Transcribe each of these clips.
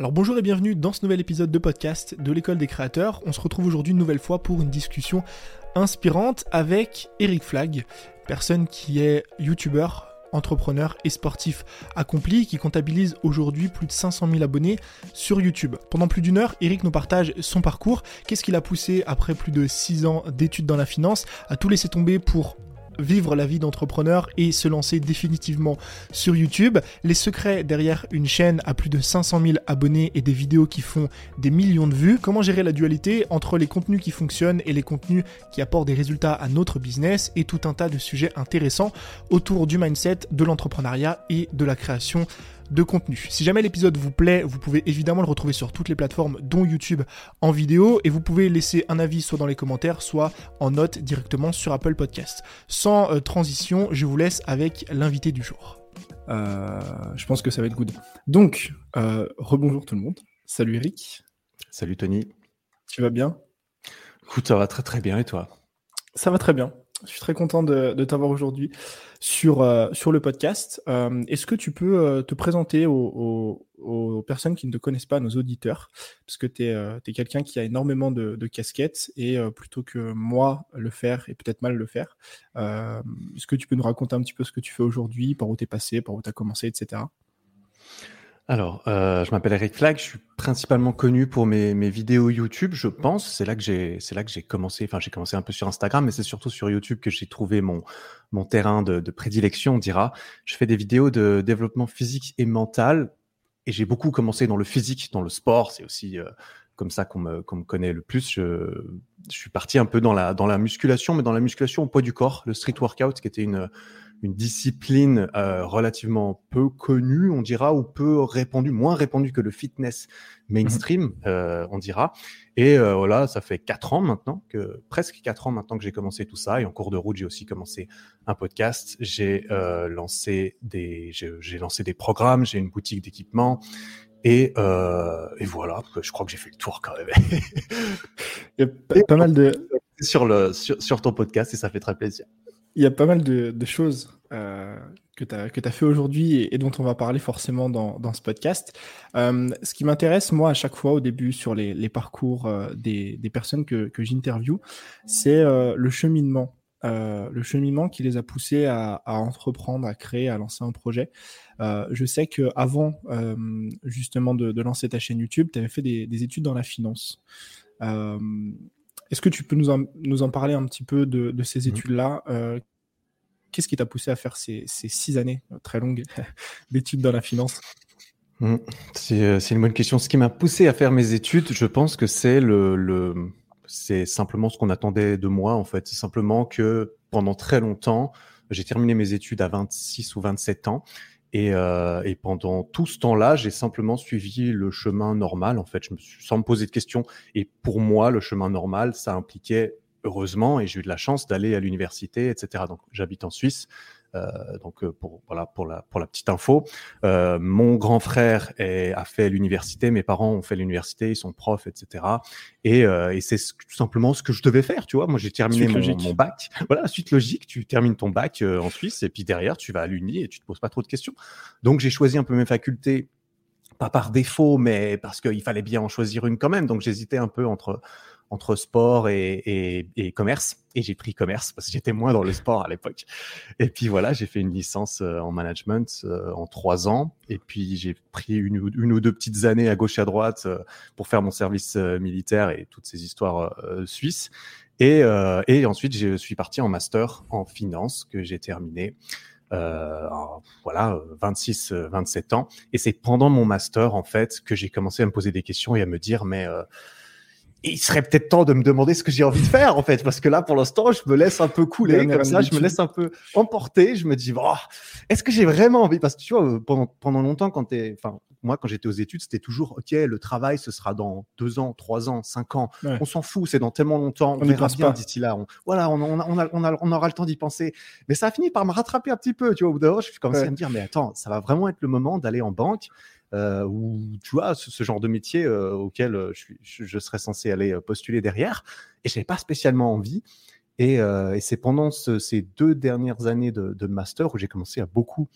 Alors bonjour et bienvenue dans ce nouvel épisode de podcast de l'école des créateurs. On se retrouve aujourd'hui une nouvelle fois pour une discussion inspirante avec Eric Flag, personne qui est youtubeur, entrepreneur et sportif accompli qui comptabilise aujourd'hui plus de 500 000 abonnés sur YouTube. Pendant plus d'une heure, Eric nous partage son parcours, qu'est-ce qu'il a poussé après plus de 6 ans d'études dans la finance? À tout laisser tomber pour vivre la vie d'entrepreneur et se lancer définitivement sur YouTube. Les secrets derrière une chaîne à plus de 500 000 abonnés et des vidéos qui font des millions de vues. Comment gérer la dualité entre les contenus qui fonctionnent et les contenus qui apportent des résultats à notre business et tout un tas de sujets intéressants autour du mindset, de l'entrepreneuriat et de la création de contenu. Si jamais l'épisode vous plaît, vous pouvez évidemment le retrouver sur toutes les plateformes, dont YouTube en vidéo, et vous pouvez laisser un avis soit dans les commentaires, soit en note directement sur Apple Podcast. Sans euh, transition, je vous laisse avec l'invité du jour. Euh, je pense que ça va être good. Donc, euh, rebonjour tout le monde. Salut Eric. Salut Tony. Tu vas bien? Écoute, ça va très très bien et toi? Ça va très bien. Je suis très content de, t'avoir aujourd'hui sur, euh, sur le podcast. Euh, est-ce que tu peux euh, te présenter aux, personnes qui ne te connaissent pas, nos auditeurs? Parce que tu es, quelqu'un qui a énormément de, casquettes et plutôt que moi le faire et peut-être mal le faire, est-ce que tu peux nous raconter un petit peu ce que tu fais aujourd'hui, par où tu es passé, par où tu as commencé, etc. Alors, euh, je m'appelle Eric Flag, je suis principalement connu pour mes, vidéos YouTube, je pense. C'est là que j'ai, c'est là que j'ai commencé. Enfin, j'ai commencé un peu sur Instagram, mais c'est surtout sur YouTube que j'ai trouvé mon mon terrain de, prédilection, on dira. Je fais des vidéos de développement physique et mental, et j'ai beaucoup commencé dans le physique, dans le sport. C'est aussi euh, comme ça qu'on me, qu'on me connaît le plus. Je, je suis parti un peu dans la dans la musculation, mais dans la musculation au poids du corps, le street workout, qui était une une discipline euh, relativement peu connue, on dira, ou peu répandue, moins répandue que le fitness mainstream, mhm. euh, on dira. Et euh, voilà, ça fait quatre ans maintenant, que presque quatre ans maintenant que j'ai commencé tout ça. Et en cours de route, j'ai aussi commencé un podcast. J'ai lancé des, j'ai lancé des programmes. J'ai une boutique d'équipement. Et, et, voilà, je crois que j'ai fait le tour quand même. Il y a pas mal de sur le sur, sur ton podcast et ça fait très plaisir y a pas mal de, choses euh, que tu as, as, fait aujourd'hui et, dont on va parler forcément dans, ce podcast. Euh, ce qui m'intéresse, moi, à chaque fois au début sur les, parcours euh, des, personnes que, j'interviewe, c'est le cheminement. le cheminement qui les a poussés à, entreprendre, à créer, à lancer un projet. je sais que avant justement de, lancer ta chaîne YouTube, tu avais fait des, études dans la finance. Est-ce que tu peux nous en, nous en, parler un petit peu de, de ces mmh. études-là euh, Qu'est-ce qui t'a poussé à faire ces, ces six années euh, très longues d'études dans la finance? Mmh. euh, C'est une bonne question. Ce qui m'a poussé à faire mes études, je pense que c'est le, le c'est simplement ce qu'on attendait de moi en fait. C'est simplement que pendant très longtemps, j'ai terminé mes études à 26 ou 27 ans et, euh, et, pendant tout ce temps-là, j'ai simplement suivi le chemin normal. En fait, je me suis, sans me poser de questions. Et pour moi, le chemin normal, ça impliquait heureusement, et j'ai eu de la chance d'aller à l'université, etc. Donc, j'habite en Suisse. Euh, donc euh, pour voilà pour la pour la petite info, euh, mon grand frère est, a fait l'université, mes parents ont fait l'université, ils sont profs, etc. Et, et c'est tout simplement ce que je devais faire, tu vois. Moi, j'ai terminé mon, mon, bac. Voilà, suite logique, tu termines ton bac en Suisse et puis derrière tu vas à l'uni et tu te poses pas trop de questions. Donc j'ai choisi un peu mes facultés pas par défaut, mais parce qu'il fallait bien en choisir une quand même. Donc j'hésitais un peu entre entre sport et, et, commerce. Et j'ai pris commerce parce que j'étais moins dans le sport à l'époque. Et puis voilà, j'ai fait une licence euh, en management euh, en trois ans. Et puis j'ai pris une, ou deux petites années à gauche et à droite euh, pour faire mon service militaire et toutes ces histoires suisses. Et, et ensuite, je suis parti en master en finance que j'ai terminé. Euh, voilà, 26, 27 ans. Et c'est pendant mon master, en fait, que j'ai commencé à me poser des questions et à me dire, mais il serait peut-être temps de me demander ce que j'ai envie de faire en fait parce que là pour l'instant je me laisse un peu couler comme ça je me laisse un peu emporter je me dis oh, est-ce que j'ai vraiment envie? Parce que tu vois pendant pendant longtemps quand t'es enfin moi quand j'étais aux études c'était toujours ok le travail ce sera dans deux ans trois ans cinq ans. On s'en fout c'est dans tellement longtemps on, verra bien d'ici là. On, voilà on, on, on, a, on, a, on aura le temps d'y penser. Mais ça a fini par me rattraper un petit peu tu vois au bout d'un moment je suis commencé à me dire mais attends ça va vraiment être le moment d'aller en banque euh, ou tu vois ce, genre de métier euh, auquel euh, je, serais censé aller euh, postuler derrière et j'avais pas spécialement envie. Et, c'est pendant ce, ces deux dernières années de, de master où j'ai commencé à beaucoup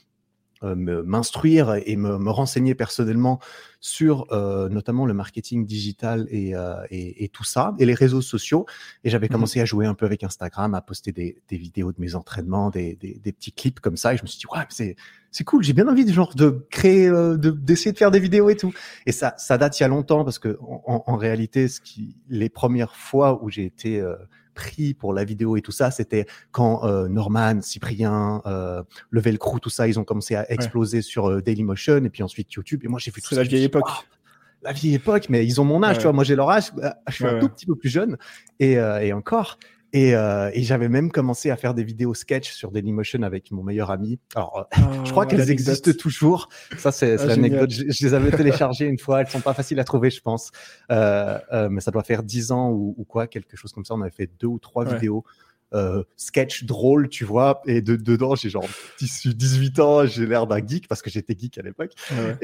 m'instruire et me, me, renseigner personnellement sur notamment le marketing digital et, et, et, tout ça, et les réseaux sociaux. Et j'avais mmh commencé à jouer un peu avec Instagram, à poster des, des vidéos de mes entraînements, des, des, des, petits clips comme ça. Et je me suis dit, ouais, c'est, c'est cool, j'ai bien envie de, genre, de créer, de, d'essayer de faire des vidéos et tout. Et ça, ça date il y a longtemps parce que en, en réalité, ce qui, les premières fois où j'ai été pris pour la vidéo et tout ça, c'était quand euh, Norman, Cyprien, euh, Level Crew, tout ça, ils ont commencé à exploser sur euh, Dailymotion et puis ensuite YouTube. Et moi, j'ai fait tout ça. la vieille époque. la vieille époque, mais ils ont mon âge, tu vois. Moi, j'ai leur âge. Je suis un tout petit peu plus jeune et, euh, et encore. Et, euh, et j'avais même commencé à faire des vidéos sketch sur Dailymotion avec mon meilleur ami. Alors, euh, je crois qu'elles existent toujours. Ça, c'est ah, l'anecdote. Je, je, les avais téléchargées une fois. Elles sont pas faciles à trouver, je pense. Euh, mais ça doit faire 10 ans ou, ou, quoi, quelque chose comme ça. On avait fait deux ou trois ouais. vidéos. Sketch drôle, tu vois, et de, dedans j'ai genre 18 ans, j'ai l'air d'un geek parce que j'étais geek à l'époque. Ouais.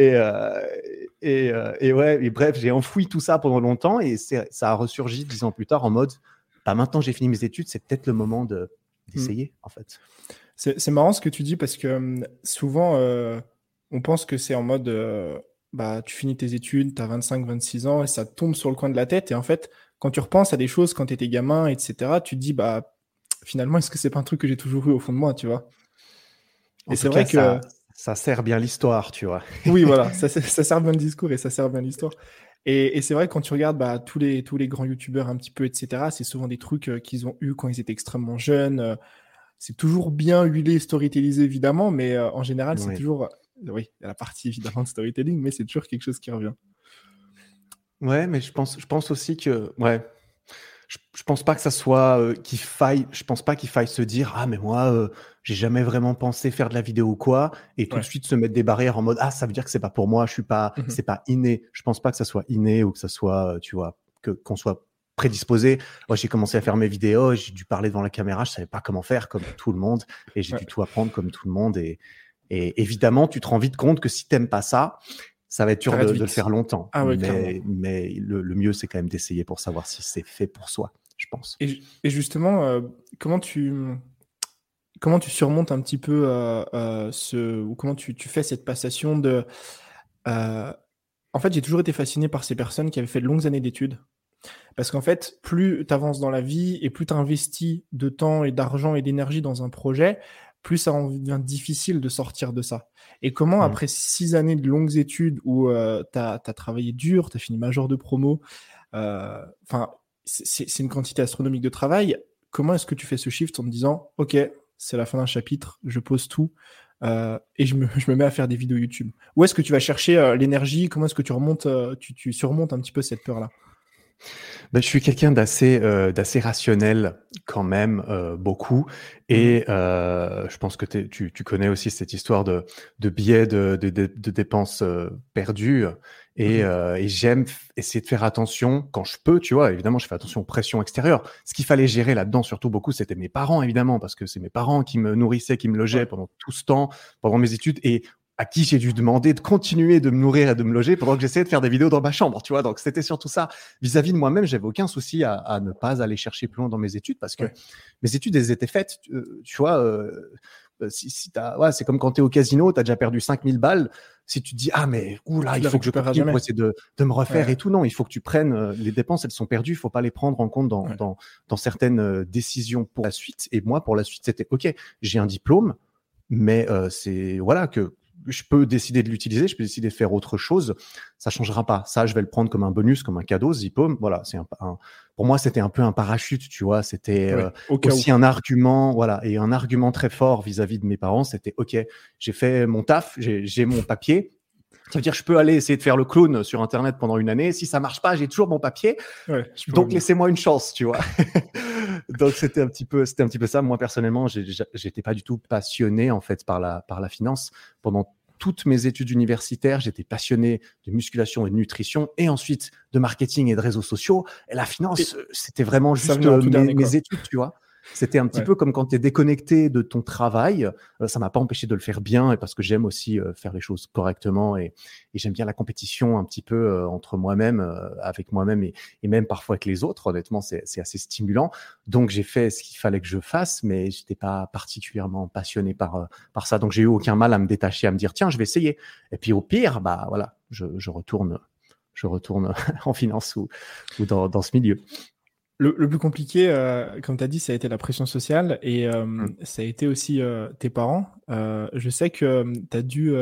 Et, et, et, ouais, et bref, j'ai enfoui tout ça pendant longtemps et ça a ressurgi dix ans plus tard en mode bah, maintenant j'ai fini mes études, c'est peut-être le moment de, d'essayer, mmh. en fait. C'est, marrant ce que tu dis parce que hum, souvent, euh, on pense que c'est en mode euh, bah, tu finis tes études, tu as 25, 26 ans et ça tombe sur le coin de la tête. Et en fait, quand tu repenses à des choses quand tu étais gamin, etc., tu te dis, bah, finalement, est-ce que c'est pas un truc que j'ai toujours eu au fond de moi, tu vois? Et c'est vrai que. Ça, ça, sert bien l'histoire, tu vois. oui, voilà, ça, ça sert bien le discours et ça sert bien l'histoire. Et, et c'est vrai que quand tu regardes bah, tous, les, tous les grands youtubeurs un petit peu, etc., c'est souvent des trucs euh, qu'ils ont eu quand ils étaient extrêmement jeunes. Euh, c'est toujours bien huilé, storytellisé évidemment, mais euh, en général, c'est toujours. oui, il y a la partie évidemment de storytelling, mais c'est toujours quelque chose qui revient. Ouais, mais je pense, je pense aussi que. Ouais, je, je pense pas que ça soit qu'il faille, je pense pas qu'il faille se dire ah mais moi j'ai jamais vraiment pensé faire de la vidéo ou quoi et tout ouais. de suite se mettre des barrières en mode ah ça veut dire que c'est pas pour moi, je suis pas, mm -hmm. c'est pas inné. Je pense pas que ça soit inné ou que ça soit, euh, tu vois, que qu'on soit prédisposé. Moi j'ai commencé à faire mes vidéos, j'ai dû parler devant la caméra, je savais pas comment faire comme tout le monde et j'ai ouais. dû tout apprendre comme tout le monde et, et évidemment tu te rends vite compte que si t'aimes pas ça ça va être dur de, de, le faire longtemps. Ah ouais, mais, mais le, le, mieux, c'est quand même d'essayer pour savoir si c'est fait pour soi, je pense. Et, et justement, euh, comment tu comment tu surmontes un petit peu euh, euh, ce ou comment tu, tu, fais cette passation de euh, en fait, j'ai toujours été fasciné par ces personnes qui avaient fait de longues années d'études. Parce qu'en fait, plus tu avances dans la vie et plus tu investis de temps et d'argent et d'énergie dans un projet, plus ça en devient difficile de sortir de ça. Et comment, mmh. après six années de longues études où tu as, as, travaillé dur, tu as fini major de promo, enfin, c'est une quantité astronomique de travail, comment est-ce que tu fais ce shift en te disant, OK, c'est la fin d'un chapitre, je pose tout euh, et je me, je me, mets à faire des vidéos YouTube. Où est-ce que tu vas chercher euh, l'énergie? Comment est-ce que tu remontes, euh, tu, tu surmontes un petit peu cette peur-là? Ben, je suis quelqu'un d'assez euh, d'assez rationnel quand même euh, beaucoup et mmh. euh, je pense que tu, tu connais aussi cette histoire de, de billets de, de, de, de dépenses perdues et, mmh. et j'aime essayer de faire attention quand je peux, tu vois. Évidemment, je fais attention aux pressions extérieures. Ce qu'il fallait gérer là-dedans, surtout beaucoup, c'était mes parents, évidemment, parce que c'est mes parents qui me nourrissaient, qui me logeaient pendant tout ce temps, pendant mes études. Et à qui j'ai dû demander de continuer de me nourrir et de me loger pendant que j'essayais de faire des vidéos dans ma chambre, tu vois. Donc c'était surtout ça. Vis-à-vis -vis de moi-même, j'avais aucun souci à, à, ne pas aller chercher plus loin dans mes études parce que ouais. mes études, elles étaient faites, tu, euh, tu vois. Euh, euh, si, si ouais, c'est comme quand tu es au casino, tu as déjà perdu 5000 balles. Si tu te dis, ah, mais oula, il faut que je continue pour essayer de, de me refaire ouais. et tout, non, il faut que tu prennes euh, les dépenses, elles sont perdues, il faut pas les prendre en compte dans, ouais. dans, dans certaines euh, décisions pour la suite. Et moi, pour la suite, c'était, OK, j'ai un diplôme, mais euh, c'est, voilà, que je peux décider de l'utiliser, je peux décider de faire autre chose. Ça changera pas. Ça, je vais le prendre comme un bonus, comme un cadeau, Zippo. Voilà, c'est un, un, pour moi, c'était un peu un parachute, tu vois. C'était ouais, euh, aussi où. un argument, voilà, et un argument très fort vis-à-vis -vis de mes parents. C'était OK, j'ai fait mon taf, j'ai mon papier. Ça veut dire je peux aller essayer de faire le clown sur Internet pendant une année. Si ça marche pas, j'ai toujours mon papier. Ouais, Donc laissez-moi une chance, tu vois. Donc c'était un petit peu, c'était un petit peu ça. Moi personnellement, j'étais pas du tout passionné en fait par la par la finance pendant toutes mes études universitaires. J'étais passionné de musculation et de nutrition et ensuite de marketing et de réseaux sociaux. Et la finance, c'était vraiment juste euh, mes, mes, études, tu vois. C'était un petit peu comme quand tu es déconnecté de ton travail. Euh, ça m'a pas empêché de le faire bien et parce que j'aime aussi euh, faire les choses correctement et, j'aime bien la compétition un petit peu euh, entre moi-même, avec moi-même et, même parfois avec les autres. Honnêtement, c'est assez stimulant. Donc j'ai fait ce qu'il fallait que je fasse, mais j'étais pas particulièrement passionné par par ça. Donc j'ai eu aucun mal à me détacher, à me dire tiens, je vais essayer. Et puis au pire, bah voilà, je, je retourne je retourne en finance ou, ou dans, dans ce milieu. Le, le, plus compliqué, euh, comme tu as dit, ça a été la pression sociale et euh, mmh. ça a été aussi euh, tes parents. Je sais que tu as dû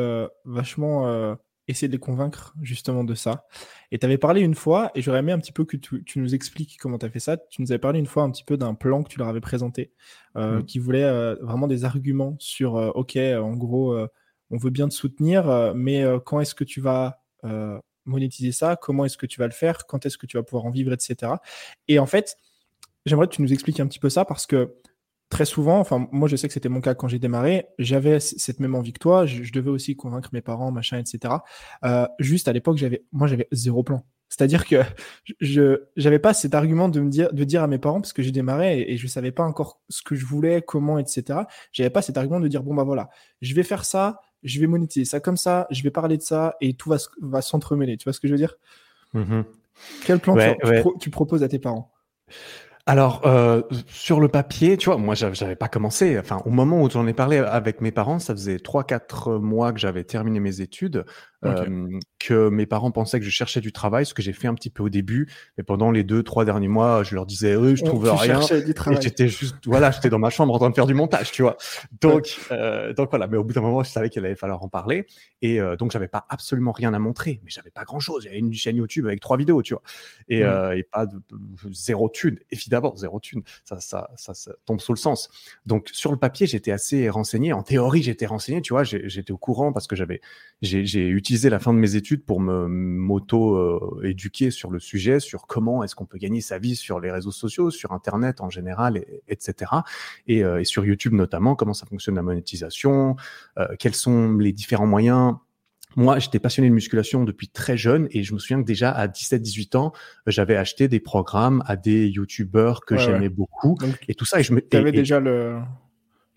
vachement essayer de les convaincre justement de ça. Et tu avais parlé une fois, et j'aurais aimé un petit peu que tu, tu nous expliques comment tu as fait ça. Tu nous avais parlé une fois un petit peu d'un plan que tu leur avais présenté, mmh. qui voulait vraiment des arguments sur, OK, en gros, on veut bien te soutenir, mais quand est-ce que tu vas monétiser ça, comment est-ce que tu vas le faire, quand est-ce que tu vas pouvoir en vivre, etc. Et en fait, j'aimerais que tu nous expliques un petit peu ça parce que très souvent, enfin moi je sais que c'était mon cas quand j'ai démarré, j'avais cette même envie que toi, je, devais aussi convaincre mes parents, machin, etc. Euh, juste à l'époque, j'avais, moi j'avais zéro plan. C'est-à-dire que je j'avais pas cet argument de me dire de dire à mes parents parce que j'ai démarré et, et, je savais pas encore ce que je voulais, comment, etc. J'avais pas cet argument de dire bon bah voilà, je vais faire ça, je vais monétiser ça comme ça, je vais parler de ça et tout va, va s'entremêler. Tu vois ce que je veux dire? Mmh Quel plan tu, proposes à tes parents? Alors, euh, sur le papier, tu vois, moi, j'avais pas commencé. Enfin, au moment où j'en ai parlé avec mes parents, ça faisait trois, quatre mois que j'avais terminé mes études, euh, que mes parents pensaient que je cherchais du travail, ce que j'ai fait un petit peu au début. Mais pendant les deux, trois derniers mois, je leur disais, oui, je trouve rien. Et j'étais juste, voilà, j'étais dans ma chambre en train de faire du montage, tu vois. Donc, euh, donc voilà. Mais au bout d'un moment, je savais qu'il allait falloir en parler. Et euh, donc, j'avais pas absolument rien à montrer, mais j'avais pas grand chose. J'avais une chaîne YouTube avec trois vidéos, tu vois. Et, euh, et pas de, zéro thune, évidemment d'abord zéro thune, ça, ça, ça, ça, tombe sous le sens. Donc sur le papier, j'étais assez renseigné. En théorie, j'étais renseigné, tu vois, j'étais au courant parce que j'avais, j'ai utilisé la fin de mes études pour me m'auto-éduquer sur le sujet, sur comment est-ce qu'on peut gagner sa vie sur les réseaux sociaux, sur Internet en général, etc. Et, euh, et, sur YouTube notamment, comment ça fonctionne la monétisation, euh, quels sont les différents moyens moi, j'étais passionné de musculation depuis très jeune et je me souviens que déjà à 17-18 ans, j'avais acheté des programmes à des youtubeurs que j'aimais beaucoup et tout ça. Et je me. T'avais déjà le.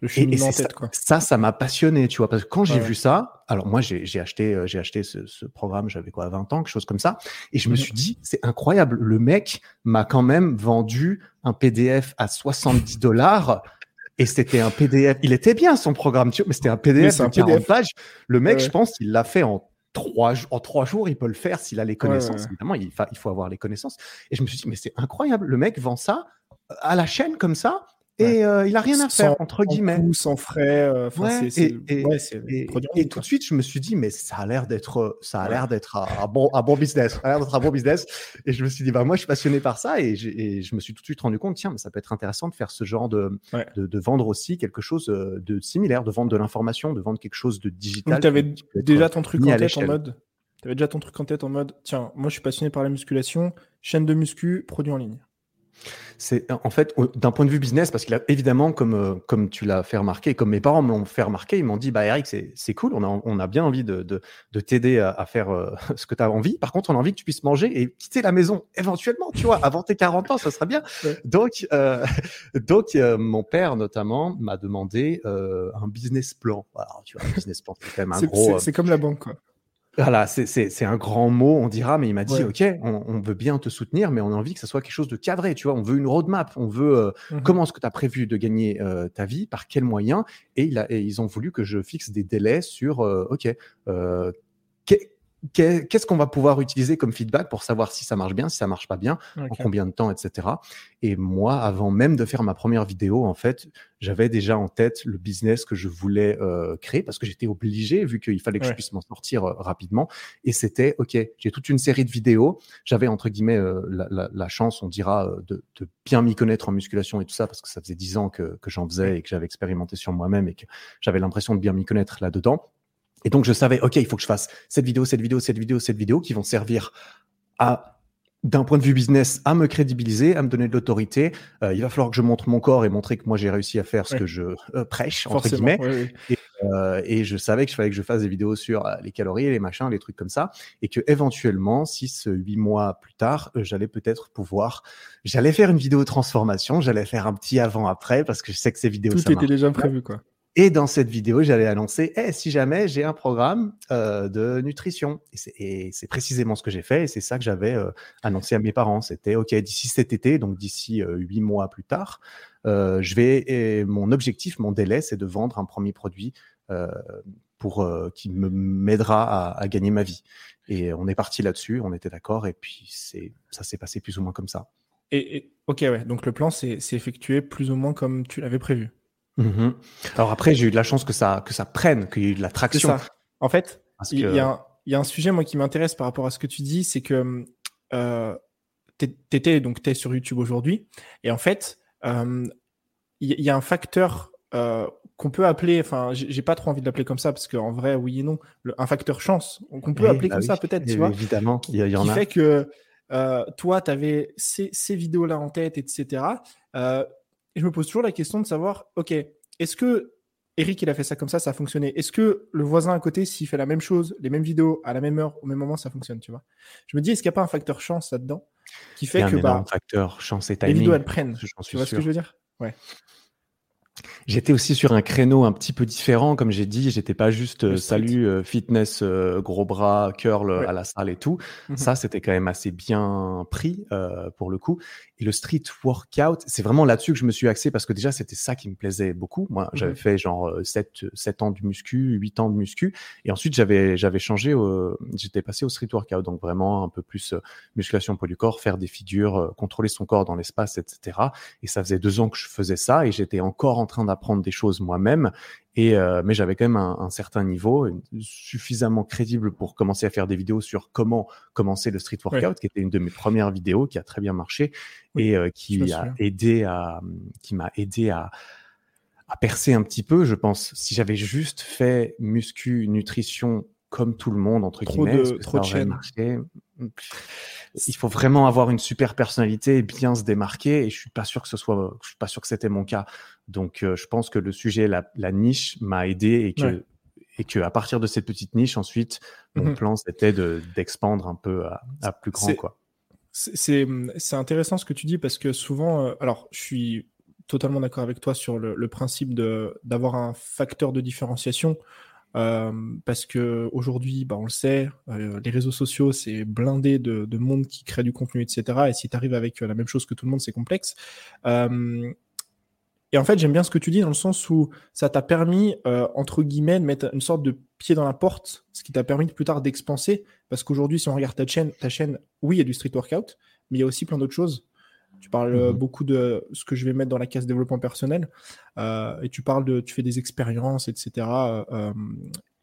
Le cheminement en tête, quoi. Ça, ça m'a passionné, tu vois, parce que quand j'ai vu ça, alors moi, j'ai acheté, euh, j'ai acheté ce, ce programme, j'avais quoi, 20 ans, quelque chose comme ça, et je me suis dit, c'est incroyable, le mec m'a quand même vendu un PDF à 70 dollars et c'était un PDF. Il était bien son programme, mais c'était un PDF de 40 pages. Le mec, je pense, il l'a fait en trois, en trois jours. Il peut le faire s'il a les connaissances. Évidemment, il, il faut avoir les connaissances. Et je me suis dit, mais c'est incroyable. Le mec vend ça à la chaîne comme ça et euh, il a rien à faire entre guillemets. sans frais euh, et, tout de suite je me suis dit mais ça a l'air d'être ça a l'air d'être un, bon un bon business a l'air d'être un bon business. Et je me suis dit bah moi je suis passionné par ça et, je me suis tout de suite rendu compte tiens mais ça peut être intéressant de faire ce genre de de, vendre aussi quelque chose euh, de similaire de vendre de l'information de vendre quelque chose de digital tu avais déjà ton truc en tête en mode tu avais déjà ton truc en tête en mode tiens moi je suis passionné par la musculation chaîne de muscu produit en ligne c'est en fait d'un point de vue business parce qu'il a évidemment comme euh, comme tu l'as fait remarquer comme mes parents me l'ont fait remarquer ils m'ont dit bah Eric c'est cool on a on a bien envie de de, de t'aider à, faire euh, ce que tu as envie. Par contre on a envie que tu puisses manger et quitter la maison éventuellement tu vois avant tes 40 ans ça serait bien. Donc euh, donc mon père notamment m'a demandé un business plan. Alors tu vois un business plan c'est quand même un gros c'est comme la banque quoi voilà, c'est un grand mot, on dira, mais il m'a dit, OK, on, veut bien te soutenir, mais on a envie que ça soit quelque chose de cadré, tu vois, on veut une roadmap, on veut euh, mmh comment est-ce que tu as prévu de gagner euh, ta vie, par quels moyens, et, il a, et, ils ont voulu que je fixe des délais sur, euh, OK, qu'est-ce qu'on va pouvoir utiliser comme feedback pour savoir si ça marche bien, si ça marche pas bien, en combien de temps, etc. Et moi, avant même de faire ma première vidéo, en fait, j'avais déjà en tête le business que je voulais euh, créer parce que j'étais obligé, vu qu'il fallait que je puisse m'en sortir euh, rapidement. Et c'était, OK, j'ai toute une série de vidéos. J'avais, entre guillemets, euh, la, chance, on dira, de, bien m'y connaître en musculation et tout ça, parce que ça faisait dix ans que, que j'en faisais et que j'avais expérimenté sur moi-même et que j'avais l'impression de bien m'y connaître là-dedans. Et donc, je savais, OK, il faut que je fasse cette vidéo, cette vidéo, cette vidéo, cette vidéo qui vont servir à d'un point de vue business, à me crédibiliser, à me donner de l'autorité. Euh, il va falloir que je montre mon corps et montrer que moi j'ai réussi à faire ce que je euh, prêche entre guillemets. Et, euh, et, je savais qu'il fallait que je fasse des vidéos sur les calories, les machins, les trucs comme ça, et que éventuellement, six, huit mois plus tard, j'allais peut-être pouvoir, j'allais faire une vidéo transformation, j'allais faire un petit avant-après parce que je sais que ces vidéos. Tout était déjà prévu quoi. Et dans cette vidéo, j'allais annoncer, hey, si jamais j'ai un programme euh, de nutrition. Et c'est précisément ce que j'ai fait. Et c'est ça que j'avais euh, annoncé à mes parents. C'était, OK, d'ici cet été, donc d'ici euh, huit mois plus tard, je vais, mon objectif, mon délai, c'est de vendre un premier produit pour qui m'aidera à, gagner ma vie. Et on est parti là-dessus, on était d'accord. Et puis, ça s'est passé plus ou moins comme ça. Et, et OK, ouais. Donc le plan s'est effectué plus ou moins comme tu l'avais prévu. Mmh Alors après, j'ai eu de la chance que ça, que ça prenne, qu'il y ait eu de la traction. En fait, il y, a un sujet moi qui m'intéresse par rapport à ce que tu dis, c'est que euh, t'étais donc es sur YouTube aujourd'hui, et en fait, euh, il y, a un facteur euh, qu'on peut appeler, enfin, j'ai pas trop envie de l'appeler comme ça parce qu'en vrai, oui et non, un facteur chance, qu'on peut appeler bah comme ça peut-être, tu vois. Évidemment, il y, en qui a. fait que euh, toi, tu avais ces, ces vidéos-là en tête, etc. Euh, et je me pose toujours la question de savoir, ok, est-ce que Eric, il a fait ça comme ça, ça a fonctionné? Est-ce que le voisin à côté, s'il fait la même chose, les mêmes vidéos, à la même heure, au même moment, ça fonctionne, tu vois? Je me dis, est-ce qu'il n'y a pas un facteur chance là-dedans qui fait que bah, facteur chance et timing, les vidéos elles prennent Tu vois ce que je veux dire? Ouais. J'étais aussi sur un créneau un petit peu différent, comme j'ai dit. J'étais pas juste euh, salut euh, fitness, euh, gros bras, curl à la salle et tout. Mmh ça, c'était quand même assez bien pris pour le coup. Et le street workout, c'est vraiment là-dessus que je me suis axé parce que déjà, c'était ça qui me plaisait beaucoup. Moi, mmh j'avais fait genre 7, 7 ans de muscu, 8 ans de muscu. Et ensuite, j'avais, j'avais changé, j'étais passé au street workout. Donc vraiment un peu plus musculation poids du corps, faire des figures, contrôler son corps dans l'espace, etc. Et ça faisait deux ans que je faisais ça et j'étais encore en train d'apprendre des choses moi-même. Et euh, mais j'avais quand même un, certain niveau, suffisamment crédible pour commencer à faire des vidéos sur comment commencer le street workout, qui était une de mes premières vidéos, qui a très bien marché et euh, qui a aidé à, qui m'a aidé à, à percer un petit peu. Je pense si j'avais juste fait muscu, nutrition comme tout le monde entre guillemets, de, trop de chaînes. Il faut vraiment avoir une super personnalité et bien se démarquer. Et je suis pas sûr que ce soit, je suis pas sûr que c'était mon cas. Donc, euh, je pense que le sujet, la, niche, m'a aidé et que et que à partir de cette petite niche, ensuite, mon mmh plan c'était de d'expandre un peu à, plus grand, quoi. C'est intéressant ce que tu dis parce que souvent, euh, alors je suis totalement d'accord avec toi sur le, le principe de d'avoir un facteur de différenciation. Euh, parce que aujourd'hui, bah, on le sait, euh, les réseaux sociaux, c'est blindé de, de, monde qui crée du contenu, etc. Et si tu arrives avec euh, la même chose que tout le monde, c'est complexe. Et en fait, j'aime bien ce que tu dis dans le sens où ça t'a permis, entre guillemets, de mettre une sorte de pied dans la porte, ce qui t'a permis plus tard d'expanser. Parce qu'aujourd'hui, si on regarde ta chaîne, ta chaîne, oui, il y a du street workout, mais il y a aussi plein d'autres choses. Tu parles mmh beaucoup de ce que je vais mettre dans la case développement personnel. Euh, et tu parles de, tu fais des expériences, etc. Euh,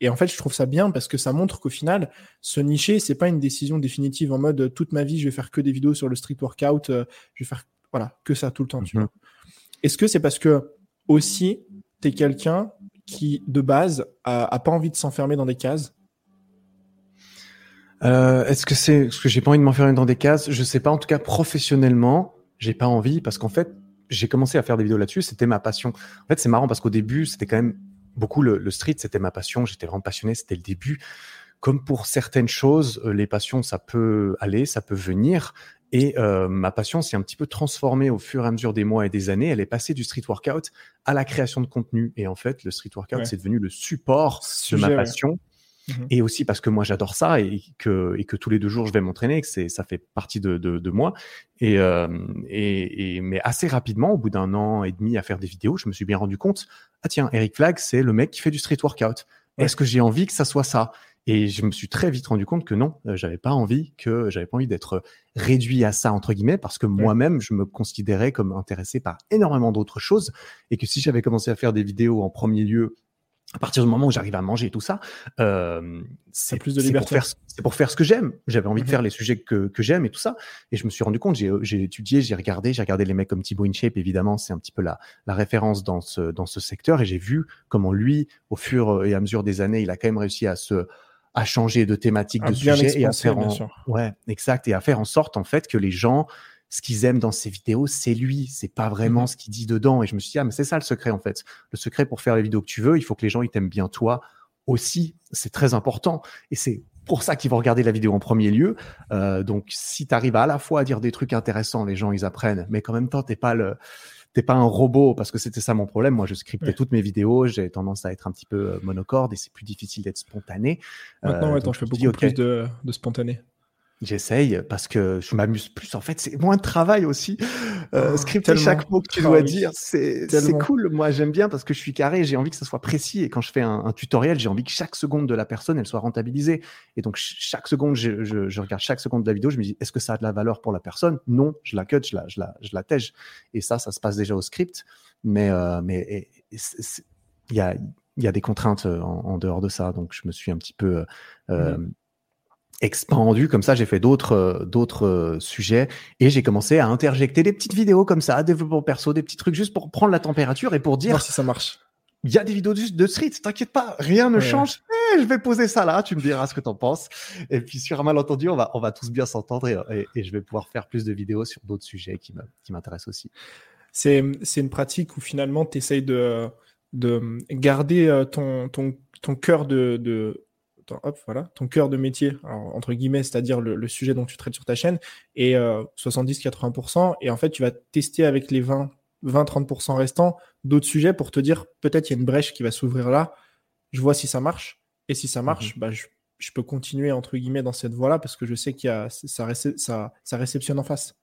et en fait, je trouve ça bien parce que ça montre qu'au final, se nicher, c'est pas une décision définitive en mode toute ma vie, je vais faire que des vidéos sur le street workout, euh, je vais faire voilà que ça tout le temps. Vois. Est-ce que c'est parce que aussi tu es quelqu'un qui de base a, a pas envie de s'enfermer dans des cases? Euh, Est-ce que c'est ce que j'ai pas envie de m'enfermer dans des cases Je sais pas. En tout cas, professionnellement, j'ai pas envie parce qu'en fait, j'ai commencé à faire des vidéos là-dessus. C'était ma passion. En fait, c'est marrant parce qu'au début, c'était quand même beaucoup le, street. C'était ma passion. J'étais vraiment passionné. C'était le début. Comme pour certaines choses, euh, les passions, ça peut aller, ça peut venir. Et euh, ma passion s'est un petit peu transformée au fur et à mesure des mois et des années. Elle est passée du street workout à la création de contenu. Et en fait, le street workout, c'est devenu le support de ma passion. Mmh et aussi parce que moi j'adore ça et que, et que tous les deux jours je vais m'entraîner, que c'est, ça fait partie de, de, de moi. Et, euh, et, et, mais assez rapidement, au bout d'un an et demi à faire des vidéos, je me suis bien rendu compte, ah tiens, Eric Flag, c'est le mec qui fait du street workout. Est-ce que j'ai envie que ça soit ça? Et je me suis très vite rendu compte que non, euh, j'avais pas envie que j'avais pas envie d'être réduit à ça entre guillemets parce que moi-même je me considérais comme intéressé par énormément d'autres choses et que si j'avais commencé à faire des vidéos en premier lieu à partir du moment où j'arrive à manger et tout ça, euh, c'est plus de liberté. C'est pour, faire ce que j'aime. J'avais envie de mmh faire les sujets que, que j'aime et tout ça. Et je me suis rendu compte, j'ai étudié, j'ai regardé, j'ai regardé les mecs comme Thibaut InShape, évidemment, c'est un petit peu la, la référence dans ce, dans ce secteur. Et j'ai vu comment lui, au fur et à mesure des années, il a quand même réussi à se à changer de thématique, de sujet et à faire en... ouais, exact, et à faire en sorte en fait que les gens ce qu'ils aiment dans ces vidéos, c'est lui, c'est pas vraiment mmh ce qu'il dit dedans. Et je me suis dit, ah, mais c'est ça le secret en fait. Le secret pour faire les vidéos que tu veux, il faut que les gens ils t'aiment bien toi aussi. C'est très important. Et c'est pour ça qu'ils vont regarder la vidéo en premier lieu. Euh, donc, si tu arrives à, la fois à dire des trucs intéressants, les gens ils apprennent, mais qu'en même temps t'es pas le t'es pas un robot parce que c'était ça mon problème. Moi, je scriptais toutes mes vidéos. J'ai tendance à être un petit peu euh, monocorde et c'est plus difficile d'être spontané. Maintenant, euh, je fais beaucoup plus de, de spontané. J'essaye parce que je m'amuse plus. En fait, c'est moins de travail aussi. Euh, oh, scripter chaque mot que tu dois dire, c'est cool. Moi, j'aime bien parce que je suis carré. J'ai envie que ça soit précis. Et quand je fais un, tutoriel, j'ai envie que chaque seconde de la personne, elle soit rentabilisée. Et donc, chaque seconde, je, je, regarde chaque seconde de la vidéo. Je me dis, est-ce que ça a de la valeur pour la personne? Non, je la cut, je la, je la, je la tège. Et ça, ça se passe déjà au script. Mais, euh, mais il y a, y a des contraintes euh, en, dehors de ça. Donc, je me suis un petit peu euh, mmh expandu comme ça j'ai fait d'autres euh, d'autres euh, sujets et j'ai commencé à interjecter des petites vidéos comme ça développement perso des petits trucs juste pour prendre la température et pour dire si ça marche. Il y a des vidéos de, street t'inquiète pas rien ne change. Eh, je vais poser ça là tu me diras ce que t'en penses. Et puis sur un malentendu on va on va tous bien s'entendre et, et, je vais pouvoir faire plus de vidéos sur d'autres sujets qui qui m'intéressent aussi. C'est c'est une pratique où finalement tu essayes de de garder euh, ton ton ton cœur de, de ton, voilà, ton cœur de métier, entre guillemets, c'est-à-dire le, sujet dont tu traites sur ta chaîne, et 70-80%. Euh, et en fait, tu vas tester avec les 20-30% restants d'autres sujets pour te dire peut-être il y a une brèche qui va s'ouvrir là. Je vois si ça marche. Et si ça marche, mhm. bah, je, peux continuer entre guillemets dans cette voie-là parce que je sais qu'il y a ça, ça, ça réceptionne en face.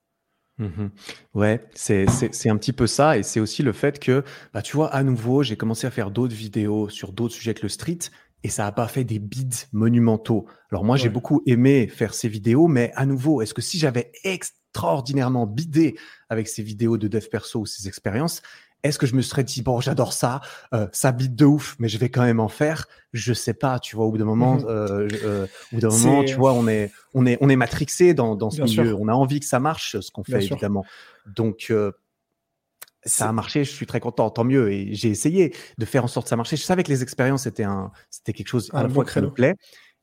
Mhm. Ouais, c'est un petit peu ça. Et c'est aussi le fait que, bah, tu vois, à nouveau, j'ai commencé à faire d'autres vidéos sur d'autres sujets que le street et ça n'a pas fait des bids monumentaux. Alors moi, j'ai beaucoup aimé faire ces vidéos, mais à nouveau, est-ce que si j'avais extraordinairement bidé avec ces vidéos de dev perso ou ces expériences, est-ce que je me serais dit bon, j'adore ça, euh, ça bide de ouf, mais je vais quand même en faire? Je sais pas, tu vois. Au bout d'un moment, mmh euh, euh, au bout d'un moment, tu vois, on est, on est, on est matrixé dans, dans ce milieu. On a envie que ça marche, ce qu'on fait évidemment. Donc ça a marché, je suis très content, tant mieux. Et j'ai essayé de faire en sorte que ça marche. Je savais que les expériences c'était un, c'était quelque chose à la fois qui me plaît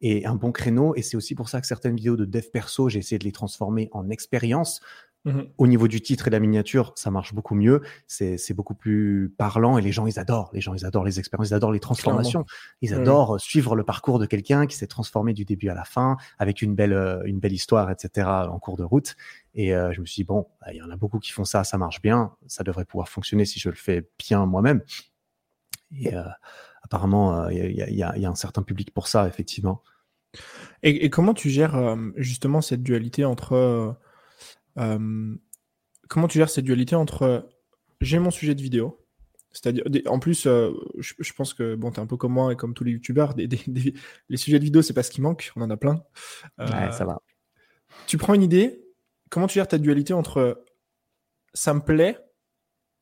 et un bon créneau. Et c'est aussi pour ça que certaines vidéos de dev perso, j'ai essayé de les transformer en expérience Mmh Au niveau du titre et de la miniature, ça marche beaucoup mieux. C'est beaucoup plus parlant et les gens, ils adorent. Les gens, ils adorent les expériences, ils adorent les transformations. Ils adorent suivre le parcours de quelqu'un qui s'est transformé du début à la fin avec une belle, euh, une belle histoire, etc. en cours de route. Et euh, je me suis dit, bon, bah, il y en a beaucoup qui font ça, ça marche bien. Ça devrait pouvoir fonctionner si je le fais bien moi-même. Et euh, apparemment, il y, y, a un certain public pour ça, effectivement. Et, et comment tu gères justement cette dualité entre euh, comment tu gères cette dualité entre j'ai mon sujet de vidéo, c'est-à-dire, en plus, euh, je, pense que bon, tu es un peu comme moi et comme tous les youtubeurs, des, les sujets de vidéo, c'est pas ce qui manque, on en a plein. Euh, ouais, ça va. Tu prends une idée, comment tu gères ta dualité entre ça me plaît,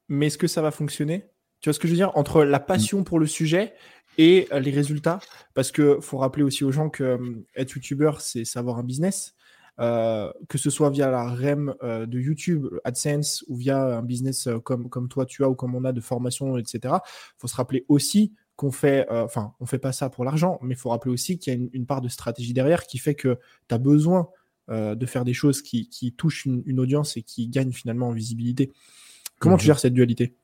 mais est-ce que ça va fonctionner? Tu vois ce que je veux dire? Entre la passion pour le sujet et les résultats. Parce que faut rappeler aussi aux gens que être youtubeur, c'est savoir un business. Euh, que ce soit via la REM euh, de YouTube, AdSense, ou via un business euh, comme, comme toi tu as ou comme on a de formation, etc. Il faut se rappeler aussi qu'on fait, enfin, on fait pas ça pour l'argent, mais il faut rappeler aussi qu'il y a une, part de stratégie derrière qui fait que tu as besoin de faire des choses qui, qui touchent une, une, audience et qui gagnent finalement en visibilité. Comment tu mhm. gères cette dualité?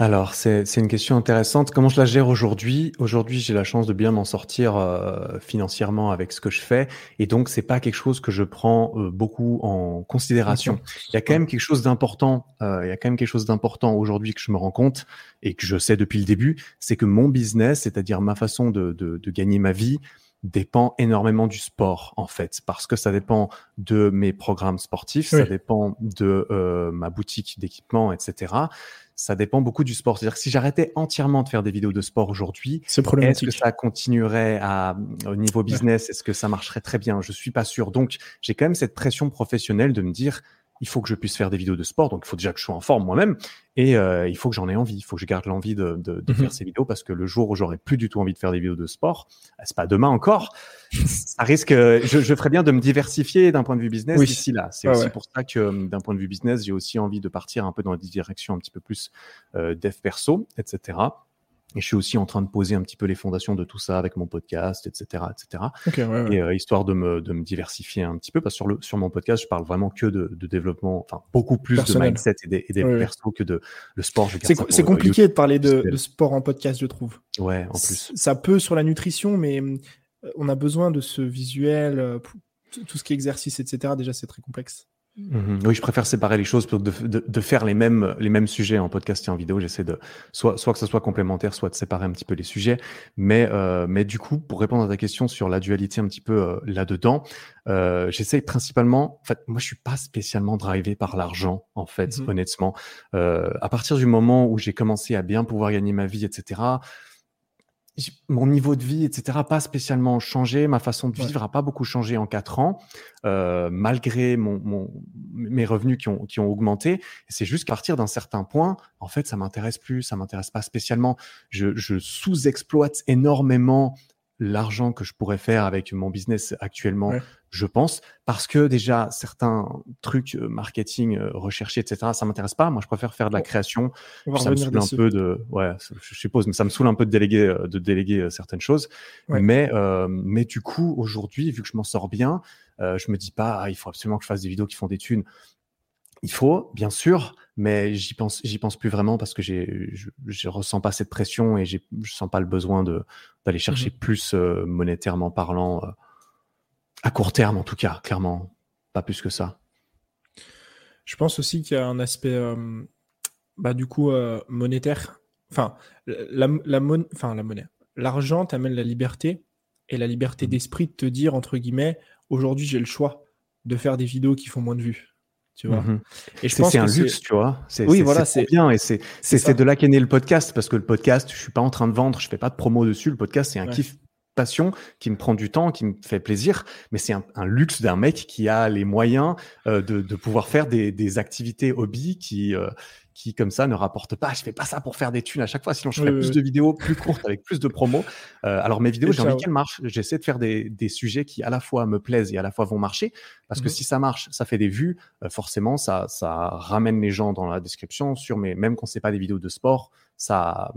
Alors, c'est une question intéressante. Comment je la gère aujourd'hui? Aujourd'hui, j'ai la chance de bien m'en sortir euh, financièrement avec ce que je fais, et donc c'est pas quelque chose que je prends euh, beaucoup en considération. Il y a quand même quelque chose d'important. Euh, il y a quand même quelque chose d'important aujourd'hui que je me rends compte et que je sais depuis le début, c'est que mon business, c'est-à-dire ma façon de, de, de gagner ma vie, dépend énormément du sport en fait, parce que ça dépend de mes programmes sportifs, ça dépend de euh, ma boutique d'équipement, etc ça dépend beaucoup du sport. C'est-à-dire que si j'arrêtais entièrement de faire des vidéos de sport aujourd'hui, est-ce que ça continuerait à, au niveau business? Est-ce que ça marcherait très bien? Je suis pas sûr. Donc, j'ai quand même cette pression professionnelle de me dire, il faut que je puisse faire des vidéos de sport, donc il faut déjà que je sois en forme moi-même, et euh, il faut que j'en ai envie, il faut que je garde l'envie de, de, de mhm. faire ces vidéos, parce que le jour où j'aurai plus du tout envie de faire des vidéos de sport, euh, c'est pas demain encore, ça risque, je, je ferais bien de me diversifier d'un point de vue business ici là. C'est aussi pour ça que euh, d'un point de vue business, j'ai aussi envie de partir un peu dans la direction un petit peu plus euh, dev perso, etc. Et je suis aussi en train de poser un petit peu les fondations de tout ça avec mon podcast, etc., etc. Ok, ouais, ouais. Et euh, histoire de me, de me diversifier un petit peu, parce que sur, le, sur mon podcast, je parle vraiment que de, de développement, enfin beaucoup plus Personnel. de mindset et des, et des Ouais, ouais. persos que de le sport. C'est euh, compliqué de parler de, de sport en podcast, je trouve. Ouais, en plus. Ça peut sur la nutrition, mais euh, on a besoin de ce visuel, tout ce qui est exercice, etc. Déjà, c'est très complexe. Mhm. Oui, je préfère séparer les choses plutôt que de, de, de faire les mêmes, les mêmes sujets en podcast et en vidéo. J'essaie de soit, soit que ce soit complémentaire, soit de séparer un petit peu les sujets. Mais, euh, mais du coup, pour répondre à ta question sur la dualité un petit peu euh, là-dedans, euh, j'essaie principalement. En fait, moi, je suis pas spécialement drivé par l'argent, en fait, Mhm. honnêtement. Euh, à partir du moment où j'ai commencé à bien pouvoir gagner ma vie, etc. Mon niveau de vie, etc., pas spécialement changé. Ma façon de vivre a pas beaucoup changé en quatre ans, euh, malgré mon, mon, mes revenus qui ont, qui ont augmenté. C'est juste qu'à partir d'un certain point, en fait, ça m'intéresse plus, ça m'intéresse pas spécialement. Je, je sous-exploite énormément l'argent que je pourrais faire avec mon business actuellement, Ouais. je pense, parce que déjà certains trucs euh, marketing euh, recherchés, etc., ça m'intéresse pas. Moi, je préfère faire de la On- création. Ça me saoule un peu de, ouais, je suppose, mais ça me saoule un peu de déléguer, euh, de déléguer certaines choses. Ouais. Mais, euh, mais du coup, aujourd'hui, vu que je m'en sors bien, euh, je me dis pas, ah, il faut absolument que je fasse des vidéos qui font des thunes. Il faut, bien sûr, mais j'y pense, j'y pense plus vraiment parce que j'ai, je, je ressens pas cette pression et j'ai, je sens pas le besoin de d'aller chercher plus euh, monétairement parlant euh, à court terme, en tout cas, clairement, pas plus que ça. Je pense aussi qu'il y a un aspect, euh, bah, du coup, monétaire. Enfin, la, la, mon- enfin, la monnaie. L'argent t'amène la liberté et la liberté Mhm. d'esprit de te dire, entre guillemets, aujourd'hui, j'ai le choix de faire des vidéos qui font moins de vues. Tu vois Mhm. Et je pense c'est un luxe, tu vois. Oui, voilà, c'est bien et c'est c'est de là qu'est né le podcast parce que le podcast, je suis pas en train de vendre, je fais pas de promo dessus. Le podcast, c'est un Ouais. kiff passion qui me prend du temps, qui me fait plaisir, mais c'est un, un luxe d'un mec qui a les moyens euh, de, de pouvoir faire des, des activités hobby qui euh, qui comme ça ne rapportent pas. Je fais pas ça pour faire des thunes à chaque fois, sinon je ferais oui, plus oui. de vidéos plus courtes avec plus de promos. Euh, alors mes vidéos, j'ai envie qu'elles marchent. J'essaie de faire des, des sujets qui à la fois me plaisent et à la fois vont marcher, parce que Mhm. si ça marche, ça fait des vues. euh, forcément, ça ça ramène les gens dans la description. Sur mes même quand c'est pas des vidéos de sport, ça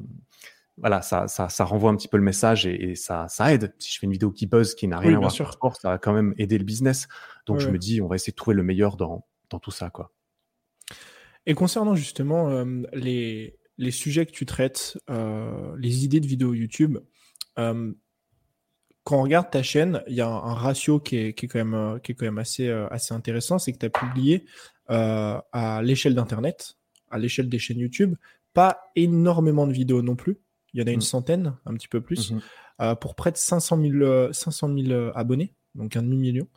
voilà, ça, ça, ça renvoie un petit peu le message et, et ça, ça aide. Si je fais une vidéo qui buzz, qui n'a rien Oui, à voir sport, ça va quand même aider le business. Donc Ouais, je me dis, on va essayer de trouver le meilleur dans, dans tout ça, quoi. Et concernant justement euh, les, les sujets que tu traites, euh, les idées de vidéos YouTube, euh, quand on regarde ta chaîne, il y a un, un ratio qui est, qui est quand même, qui est quand même assez, assez intéressant, c'est que tu as publié à l'échelle d'Internet, à l'échelle des chaînes YouTube, pas énormément de vidéos non plus. Il y en a une Mm. centaine, un petit peu plus, Mhm. euh, pour près de 500 000, euh, 500 000 euh, abonnés, donc un demi-million.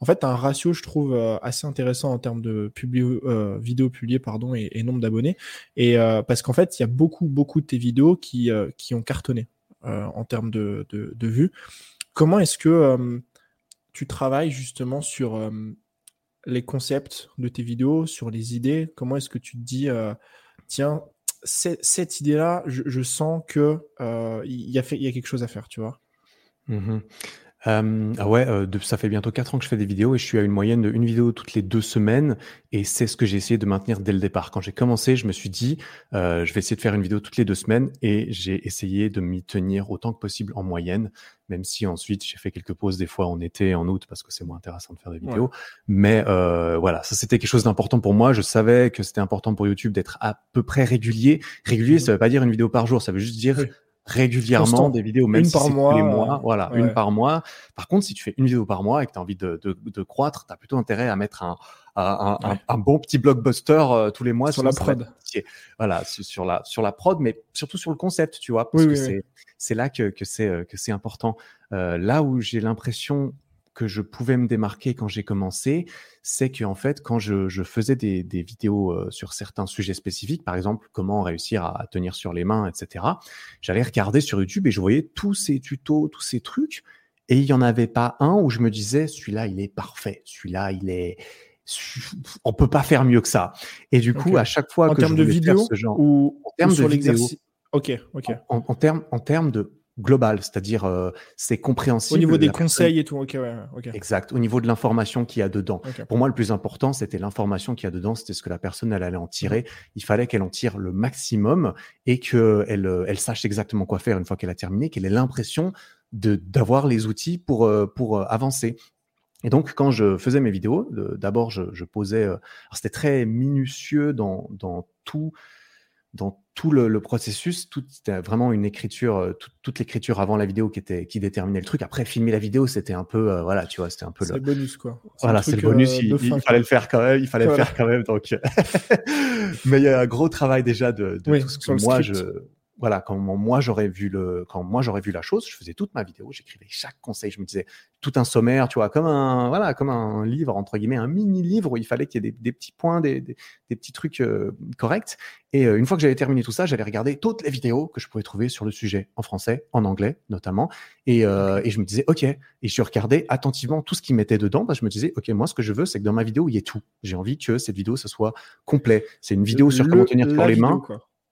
En fait, un ratio, je trouve, euh, assez intéressant en termes de euh, vidéos publiées pardon, et, et nombre d'abonnés. Et euh, parce qu'en fait, il y a beaucoup, beaucoup de tes vidéos qui, euh, qui ont cartonné en termes de, de, de vues. Comment est-ce que tu travailles justement sur les concepts de tes vidéos, sur les idées? Comment est-ce que tu te dis, tiens, cette idée-là, je, sens que euh, il y, a fait- il y a quelque chose à faire, tu vois Mhm. Euh, ah ouais, euh, de- ça fait bientôt 4 ans que je fais des vidéos et je suis à une moyenne de une vidéo toutes les deux semaines et c'est ce que j'ai essayé de maintenir dès le départ. Quand j'ai commencé, je me suis dit, euh, je vais essayer de faire une vidéo toutes les deux semaines et j'ai essayé de m'y tenir autant que possible en moyenne, même si ensuite j'ai fait quelques pauses des fois en été, en août parce que c'est moins intéressant de faire des vidéos. Mais euh, voilà, ça c'était quelque chose d'important pour moi. Je savais que c'était important pour YouTube d'être à peu près régulier. Régulier, Mhm. ça veut pas dire une vidéo par jour, ça veut juste dire Oui. Régulièrement Constant. des vidéos, même Une si par c'est tous mois, les mois. euh, voilà, ouais. une par mois. Par contre, si tu fais une vidéo par mois et que tu as envie de, de, de croître, tu as plutôt intérêt à mettre un, un, un- Ouais. un bon petit blockbuster euh, tous les mois Sur la prod. Voilà, sur, la sur la prod, mais surtout sur le concept, tu vois, parce Oui, que oui, c'est là que que c'est euh, que c'est important. Euh, là où j'ai l'impression que je pouvais me démarquer quand j'ai commencé, c'est que en fait, quand je, je faisais des, des vidéos euh, sur certains sujets spécifiques, par exemple comment réussir à tenir sur les mains, etc., j'allais regarder sur YouTube et je voyais tous ces tutos, tous ces trucs, et il y en avait pas un où je me disais celui-là il est parfait, celui-là il est, on peut pas faire mieux que ça. Et du coup, à chaque fois En que termes je de vidéo ce genre, ou, en termes ou de sur vidéo, l'exercice Ok, ok. en, en termes en termes de global, c'est-à-dire euh, c'est compréhensible. Au niveau des conseils et tout, ok, ouais, Exact, au niveau de l'information qu'il y a dedans. Pour moi, le plus important, c'était l'information qu'il y a dedans, c'était ce que la personne elle allait en tirer. Il fallait qu'elle en tire le maximum et qu'elle euh, elle sache exactement quoi faire une fois qu'elle a terminé, qu'elle ait l'impression d'avoir les outils pour, euh, pour avancer. Et donc, quand je faisais mes vidéos, d'abord, je, je, posais. c'était très minutieux dans, dans tout dans tout le, processus, tout, c'était vraiment une écriture, euh, toute l'écriture avant la vidéo qui était qui déterminait le truc. Après, filmer la vidéo, c'était un peu, euh, voilà, tu vois, c'était un peu le... bonus quoi. Voilà, c'est le bonus. Euh, il, fallait le faire quand même. Il fallait le faire quand même. Donc, mais il y a un gros travail déjà de, de tout ce que moi je voilà, quand moi j'aurais vu le, quand moi j'aurais vu la chose, je faisais toute ma vidéo, j'écrivais chaque conseil, je me disais tout un sommaire, tu vois, comme un, voilà, comme un livre entre guillemets, un mini livre où il fallait qu'il y ait des, petits points, des, des, petits trucs euh, corrects. Et euh, une fois que j'avais terminé tout ça, j'allais regarder toutes les vidéos que je pouvais trouver sur le sujet, en français, en anglais notamment, et, euh, et je me disais ok, et je regardais attentivement tout ce qui mettait dedans, parce que je me disais ok, moi ce que je veux, c'est que dans ma vidéo il y ait tout. J'ai envie que cette vidéo ce soit complet. C'est une vidéo sur comment tenir les mains.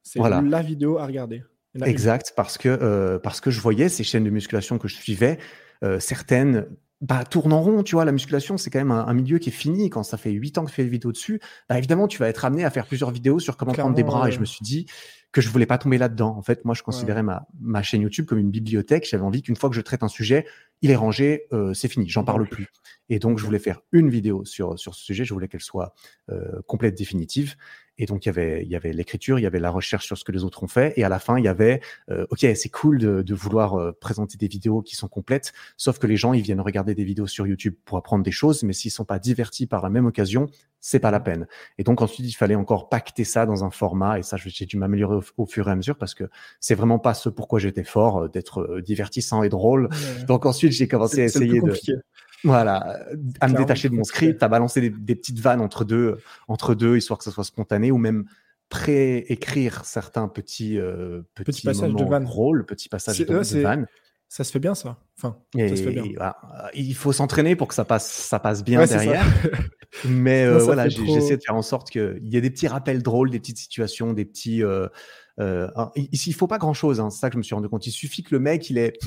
C'est la vidéo à regarder. Exact, parce que, euh, parce que je voyais ces chaînes de musculation que je suivais, euh, certaines bah, tournent en rond, tu vois, la musculation, c'est quand même un, milieu qui est fini. Quand ça fait 8 ans que tu fais des vidéos dessus, bah, évidemment, tu vas être amené à faire plusieurs vidéos sur comment prendre des bras. Et je me suis dit que je voulais pas tomber là-dedans. En fait, moi, je considérais ma, ma chaîne YouTube comme une bibliothèque. J'avais envie qu'une fois que je traite un sujet, il est rangé, euh, c'est fini, j'en parle plus. Et donc, je voulais faire une vidéo sur, sur ce sujet. Je voulais qu'elle soit euh, complète, définitive. Et donc, il y avait, il y avait l'écriture, il y avait la recherche sur ce que les autres ont fait. Et à la fin, il y avait, euh, OK, c'est cool de, de vouloir euh, présenter des vidéos qui sont complètes. Sauf que les gens, ils viennent regarder des vidéos sur YouTube pour apprendre des choses. Mais s'ils sont pas divertis par la même occasion, c'est pas la peine. Et donc, ensuite, il fallait encore pacter ça dans un format. Et ça, j'ai dû m'améliorer au, fur et à mesure parce que c'est vraiment pas ce pourquoi j'étais fort, d'être divertissant et drôle. Donc, ensuite, j'ai commencé à essayer de voilà, à me détacher de mon script, à balancer des, petites vannes entre deux, entre deux, histoire que ça soit spontané, ou même pré-écrire certains petits, euh, petits, passages de vannes. petits passages de, vannes. Ça se fait bien, ça. Enfin, ça se fait bien. il faut s'entraîner pour que ça passe, ça passe bien derrière. Mais euh, voilà, j'essaie de faire en sorte qu'il y ait des petits rappels drôles, des petites situations, des petits, euh, euh, ici, il faut pas grand chose. Hein, c'est ça que je me suis rendu compte. Il suffit que le mec, il est,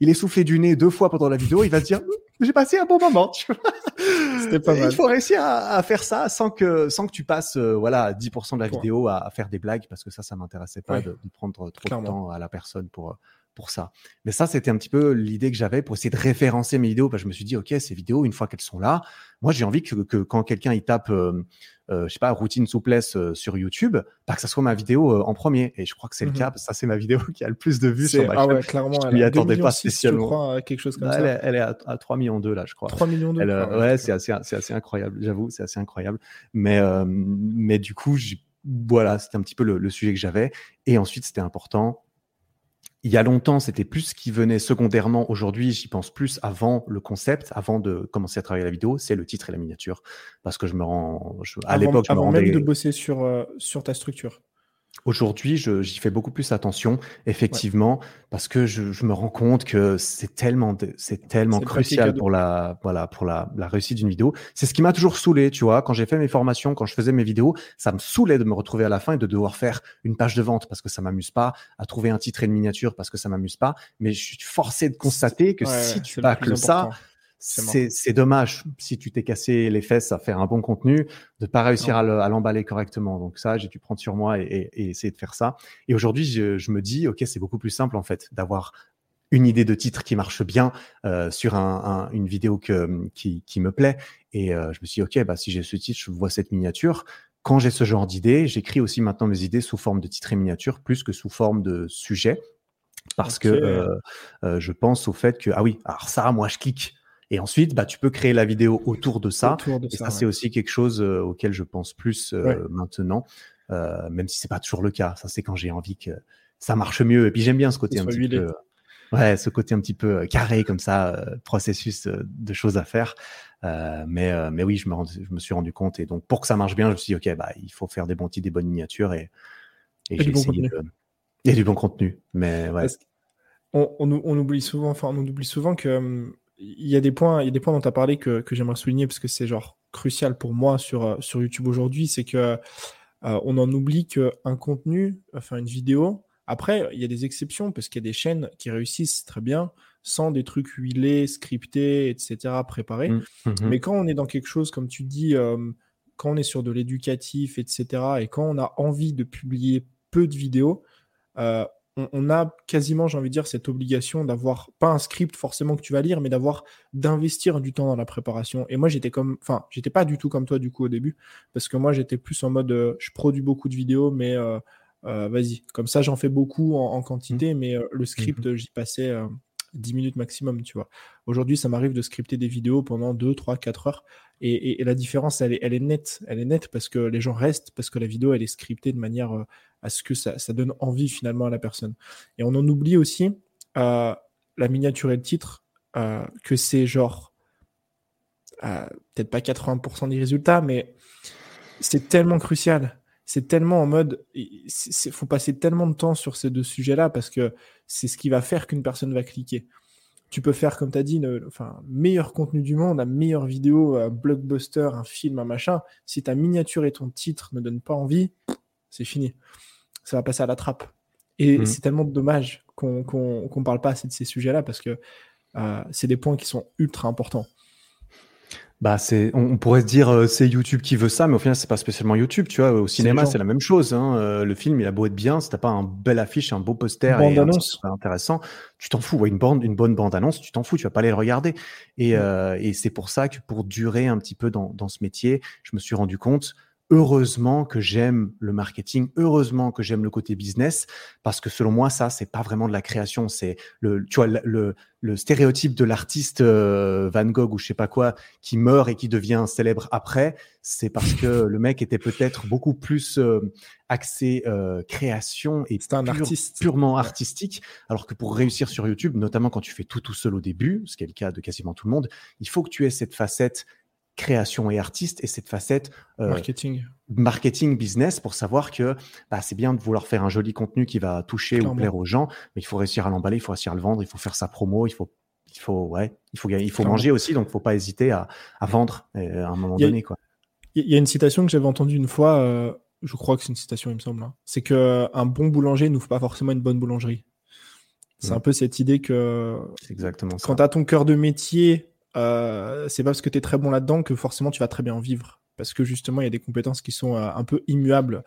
il est soufflé du nez deux fois pendant la vidéo. Il va se dire, j'ai passé un bon moment. C'était pas mal. Il faut réussir à, faire ça sans que, sans que tu passes, euh, voilà, 10% de la vidéo à, faire des blagues parce que ça, ça m'intéressait pas de, prendre trop de temps à la personne pour, pour ça. Mais ça, c'était un petit peu l'idée que j'avais pour essayer de référencer mes vidéos. Parce que je me suis dit, OK, ces vidéos, une fois qu'elles sont là, moi, j'ai envie que, que, quand quelqu'un il tape, euh, euh, je sais pas, routine souplesse euh, sur YouTube, bah, que ça soit ma vidéo euh, en premier. Et je crois que c'est le mmh cas. ça, c'est ma vidéo qui a le plus de vues sur ma ah Ouais, clairement, je m'y attendais pas spécialement. Je crois, quelque chose comme bah, ça. Elle est, elle est à, 3 millions 2 là, je crois. 3 millions 2. Elle, ouais, c'est assez, incroyable. J'avoue, c'est assez incroyable. Mais, mais du coup, voilà, c'était un petit peu le, le sujet que j'avais. Et ensuite, c'était important il y a longtemps, c'était plus ce qui venait secondairement. Aujourd'hui, j'y pense plus avant le concept, avant de commencer à travailler la vidéo, c'est le titre et la miniature. Parce que je me rends. à l'époque, je me rendais. même de bosser sur, euh, sur ta structure. Aujourd'hui, j'y fais beaucoup plus attention, effectivement, parce que je, je, me rends compte que c'est tellement, c'est tellement crucial pour la, voilà, pour la, la réussite d'une vidéo. C'est ce qui m'a toujours saoulé, tu vois. Quand j'ai fait mes formations, quand je faisais mes vidéos, ça me saoulait de me retrouver à la fin et de devoir faire une page de vente parce que ça m'amuse pas, à trouver un titre et une miniature parce que ça m'amuse pas. Mais je suis forcé de constater que si tu bâcles ça, c'est dommage si tu t'es cassé les fesses à faire un bon contenu de pas réussir à l'emballer correctement. Donc ça, j'ai dû prendre sur moi et, essayer de faire ça. Et aujourd'hui, je, me dis, ok, c'est beaucoup plus simple en fait d'avoir une idée de titre qui marche bien euh, sur une vidéo que, qui, me plaît. Et euh, je me suis dit, ok, bah, si j'ai ce titre, je vois cette miniature. Quand j'ai ce genre d'idée, j'écris aussi maintenant mes idées sous forme de titre et miniature plus que sous forme de sujet. Parce que euh, je pense au fait que, ah oui, alors ça, moi, je clique et ensuite, bah, tu peux créer la vidéo autour de ça. et ça, c'est aussi quelque chose euh, auquel je pense plus euh, maintenant, euh, même si c'est pas toujours le cas. Ça, c'est quand j'ai envie que ça marche mieux. Et puis j'aime bien ce côté un petit peu, ouais, ce côté un petit peu carré comme ça, processus de choses à faire. mais, mais oui, je me, je me suis rendu compte. Et donc, pour que ça marche bien, je me suis dit, ok, bah, il faut faire des bons titres, des bonnes miniatures et, et, du bon contenu. et du bon contenu. Mais ouais. On, on, on, oublie souvent, enfin, on oublie souvent que hum, il y a des points, il y a des points dont tu as parlé que, que j'aimerais souligner parce que c'est genre crucial pour moi sur, euh, sur YouTube aujourd'hui, c'est que euh, on en oublie qu'un contenu, enfin une vidéo, Après, il y a des exceptions parce qu'il y a des chaînes qui réussissent très bien sans des trucs huilés, scriptés, etc., préparés. Mmh, mmh. Mais quand on est dans quelque chose, comme tu dis, euh, quand on est sur de l'éducatif, etc., et quand on a envie de publier peu de vidéos, euh, on, a quasiment, j'ai envie de dire, cette obligation d'avoir pas un script forcément que tu vas lire, mais d'avoir d'investir du temps dans la préparation. Et moi, j'étais comme, enfin, j'étais pas du tout comme toi du coup au début, parce que moi, j'étais plus en mode, euh, je produis beaucoup de vidéos, mais vas-y, comme ça, j'en fais beaucoup en, quantité, mmh. mais le script, j'y passais 10 minutes maximum, tu vois. Aujourd'hui, ça m'arrive de scripter des vidéos pendant 2, 3, 4 heures. Et, la différence, elle est, elle est, nette. Elle est nette parce que les gens restent, parce que la vidéo, elle est scriptée de manière euh, à ce que ça, donne envie finalement à la personne. Et on en oublie aussi euh, la miniature et le titre, euh, que c'est genre, peut-être pas 80% des résultats, mais c'est tellement crucial c'est tellement en mode, il faut passer tellement de temps sur ces deux sujets-là parce que c'est ce qui va faire qu'une personne va cliquer. Tu peux faire, comme tu as dit, le enfin, meilleur contenu du monde, la meilleure vidéo, un blockbuster, un film, un machin. Si ta miniature et ton titre ne donnent pas envie, c'est fini. Ça va passer à la trappe. Et mmh. c'est tellement dommage qu'on ne parle pas assez de ces sujets-là parce que euh, c'est des points qui sont ultra importants. Bah, c'est, on, pourrait se dire euh, c'est YouTube qui veut ça, mais au final c'est pas spécialement YouTube, tu vois. Au cinéma c'est la même chose. Hein. Euh, le film il a beau être bien, si t'as pas un bel affiche, un beau poster et annonce. intéressant, tu t'en fous. une bande, une bonne bande annonce, tu t'en fous, tu vas pas aller le regarder. Et, euh, et c'est pour ça que pour durer un petit peu dans, dans ce métier, je me suis rendu compte heureusement que j'aime le marketing, heureusement que j'aime le côté business, parce que selon moi, ça, c'est pas vraiment de la création, c'est le, tu vois, le, le stéréotype de l'artiste euh, Van Gogh ou je sais pas quoi qui meurt et qui devient célèbre après, c'est parce que le mec était peut-être beaucoup plus euh, axé euh, création et un artiste. purement artistique, alors que pour réussir sur YouTube, notamment quand tu fais tout tout seul au début, ce qui est le cas de quasiment tout le monde, il faut que tu aies cette facette création et artiste et cette facette euh, marketing. marketing business pour savoir que bah, c'est bien de vouloir faire un joli contenu qui va toucher ou plaire aux gens, mais il faut réussir à l'emballer, il faut réussir à le vendre, il faut faire sa promo, il faut il faut ouais, il faut il faut manger aussi donc faut pas hésiter à, à vendre euh, à un moment donné quoi. Il y a une citation que j'avais entendue une fois euh, je crois que c'est une citation il me semble hein. c'est que un bon boulanger n'ouvre pas forcément une bonne boulangerie. C'est un peu cette idée que exactement quand tu as ton cœur de métier euh, c'est pas parce que tu es très bon là-dedans que forcément tu vas très bien vivre. Parce que justement, il y a des compétences qui sont euh, un peu immuables,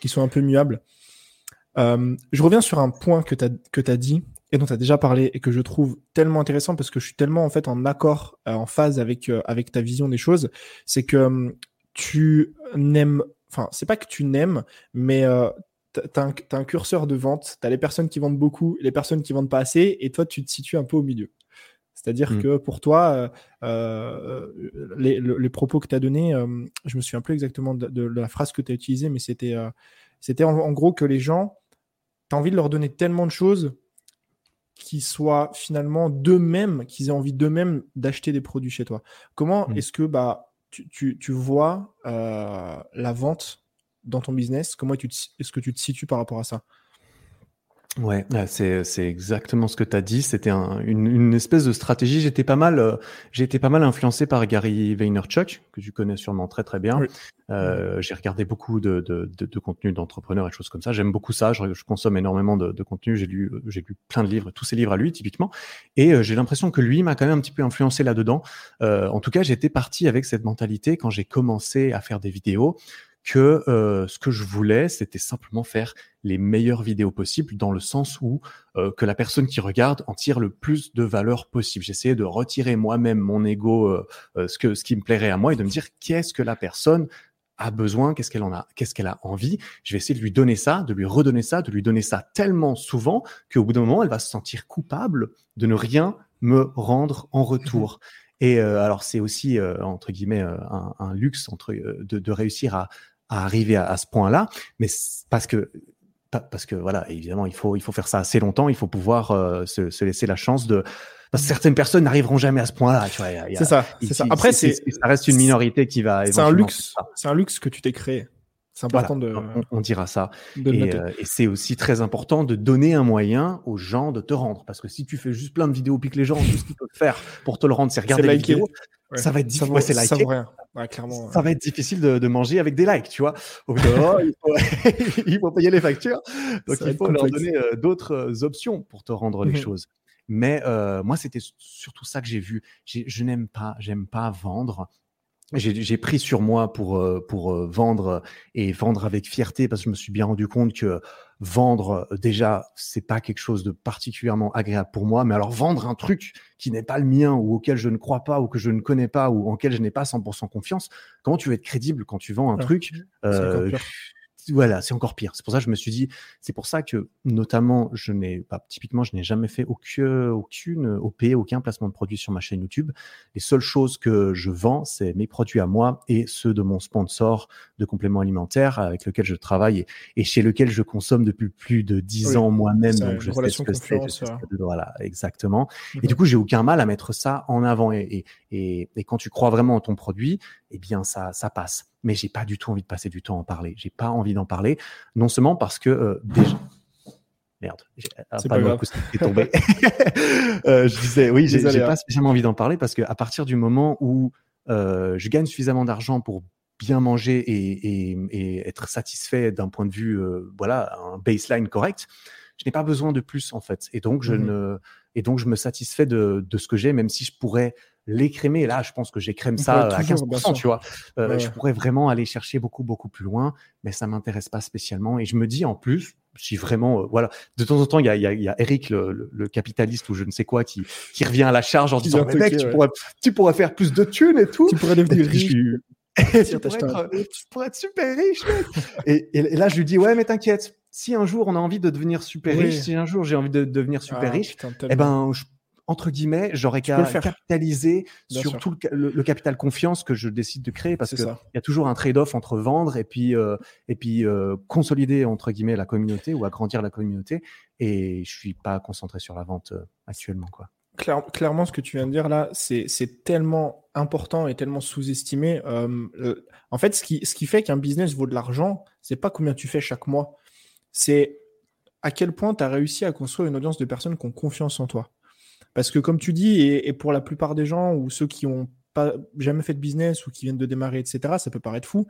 qui sont un peu muables. Euh, je reviens sur un point que tu as, as dit et dont tu as déjà parlé et que je trouve tellement intéressant parce que je suis tellement en fait en accord, en phase avec, avec ta vision des choses. C'est que tu n'aimes, enfin, c'est pas que tu n'aimes, mais tu as, as, un curseur de vente, tu as les personnes qui vendent beaucoup, les personnes qui vendent pas assez, et toi, tu te situes un peu au milieu. C'est-à-dire mmh. que pour toi, euh, euh, les, propos que tu as donnés, euh, je me souviens plus exactement de, la phrase que tu as utilisée, mais c'était c'était en, gros que les gens, tu as envie de leur donner tellement de choses qui soient finalement d'eux-mêmes, qu'ils aient envie d'eux-mêmes d'acheter des produits chez toi. Comment mmh. est-ce que bah, tu, tu, vois la vente dans ton business? Comment est-ce que tu te situes par rapport à ça? Ouais, c'est c'est exactement ce que tu as dit. C'était une, une espèce de stratégie. J'étais pas mal, euh, j'ai été pas mal influencé par Gary Vaynerchuk, que tu connais sûrement très très bien. Euh, j'ai regardé beaucoup de, de, de, de contenu d'entrepreneurs et choses comme ça. J'aime beaucoup ça. Je, je, consomme énormément de, de contenu. J'ai lu, j'ai lu plein de livres, tous ces livres à lui typiquement. Et euh, j'ai l'impression que lui m'a quand même un petit peu influencé là-dedans. Euh, en tout cas, j'étais parti avec cette mentalité quand j'ai commencé à faire des vidéos que euh, ce que je voulais, c'était simplement faire les meilleures vidéos possibles dans le sens où euh, que la personne qui regarde en tire le plus de valeur possible. J'essayais de retirer moi-même mon ego, euh, ce que ce qui me plairait à moi et de me dire qu'est-ce que la personne a besoin, qu'est-ce qu'elle en a, qu'est-ce qu'elle a envie. Je vais essayer de lui donner ça, de lui redonner ça, de lui donner ça tellement souvent qu'au bout d'un moment, elle va se sentir coupable de ne rien me rendre en retour. Et alors c'est aussi entre guillemets un, un luxe entre de, de réussir à à arriver à, ce point-là, mais parce que parce que voilà, évidemment, il faut il faut faire ça assez longtemps, il faut pouvoir euh, se, se, laisser la chance de parce que certaines personnes n'arriveront jamais à ce point-là. C'est ça, ça. Après, c'est ça reste une minorité qui va. C'est un luxe. C'est un luxe que tu t'es créé. C'est important de. On, dira ça. et, et c'est aussi très important de donner un moyen aux gens de te rendre. Parce que si tu fais juste plein de vidéos, puis que les gens, tout ce qu'ils peuvent faire pour te le rendre, c'est regarder les vidéos, ça va être difficile. Ouais, ça, clairement, ça va être difficile de, de, manger avec des likes, tu vois. il, faut, il, faut, payer les factures. Donc, il faut leur donner d'autres options pour te rendre les mmh choses. Mais euh, moi, c'était surtout ça que j'ai vu. Je n'aime pas, j'aime pas vendre. J'ai pris sur moi pour, euh, pour euh, vendre et vendre avec fierté parce que je me suis bien rendu compte que vendre, déjà, c'est pas quelque chose de particulièrement agréable pour moi. Mais alors, vendre un truc qui n'est pas le mien ou auquel je ne crois pas ou que je ne connais pas ou en lequel je n'ai pas 100% confiance, comment tu veux être crédible quand tu vends un truc voilà, c'est encore pire. C'est pour ça que je me suis dit, c'est pour ça que notamment, je n'ai pas, typiquement, je n'ai jamais fait aucune, aucune OP, aucun placement de produit sur ma chaîne YouTube. Les seules choses que je vends, c'est mes produits à moi et ceux de mon sponsor de compléments alimentaires avec lequel je travaille et, chez lequel je consomme depuis plus de dix ans moi-même. Donc, je sais ce que c'est. Voilà, exactement. Et du coup, j'ai aucun mal à mettre ça en avant. Et, et, et, quand tu crois vraiment en ton produit, eh bien, ça, ça passe mais j'ai pas du tout envie de passer du temps à en parler. J'ai pas envie d'en parler, non seulement parce que euh, déjà. Merde, c'est pas, grave. Est tombé. euh, je disais, oui, j'ai pas spécialement envie d'en parler parce que à partir du moment où euh, je gagne suffisamment d'argent pour bien manger et, et, et être satisfait d'un point de vue, euh, voilà, un baseline correct, je n'ai pas besoin de plus en fait. Et donc je mmh ne, et donc je me satisfais de, de ce que j'ai, même si je pourrais l'écrémer. Là, je pense que j'écrème ça à 15%, tu vois. Euh, je pourrais vraiment aller chercher beaucoup, beaucoup plus loin, mais ça m'intéresse pas spécialement. Et je me dis en plus, si vraiment, euh, voilà, de temps en temps, il y a, y a, Eric, le, capitaliste ou je ne sais quoi, qui, qui revient à la charge en disant, mec, tu, pourrais, tu pourrais faire plus de thunes et tout. Tu pourrais devenir riche. tu, pourrais être, tu, pourrais être, super riche, mec. et, et, là, je lui dis, ouais, mais t'inquiète, si un jour on a envie de devenir super riche, si un jour j'ai envie de devenir super ah, riche, eh ben, je entre guillemets, j'aurais qu'à capitaliser sur tout le, capital confiance que je décide de créer parce qu'il y a toujours un trade-off entre vendre et puis, euh, et puis euh, consolider entre guillemets la communauté ou agrandir la communauté. Et je suis pas concentré sur la vente euh, actuellement. Quoi. clairement, ce que tu viens de dire là, c'est tellement important et tellement sous-estimé. en fait, ce qui, ce qui fait qu'un business vaut de l'argent, c'est pas combien tu fais chaque mois, c'est à quel point tu as réussi à construire une audience de personnes qui ont confiance en toi. Parce que comme tu dis, et, pour la plupart des gens ou ceux qui n'ont jamais fait de business ou qui viennent de démarrer, etc., ça peut paraître fou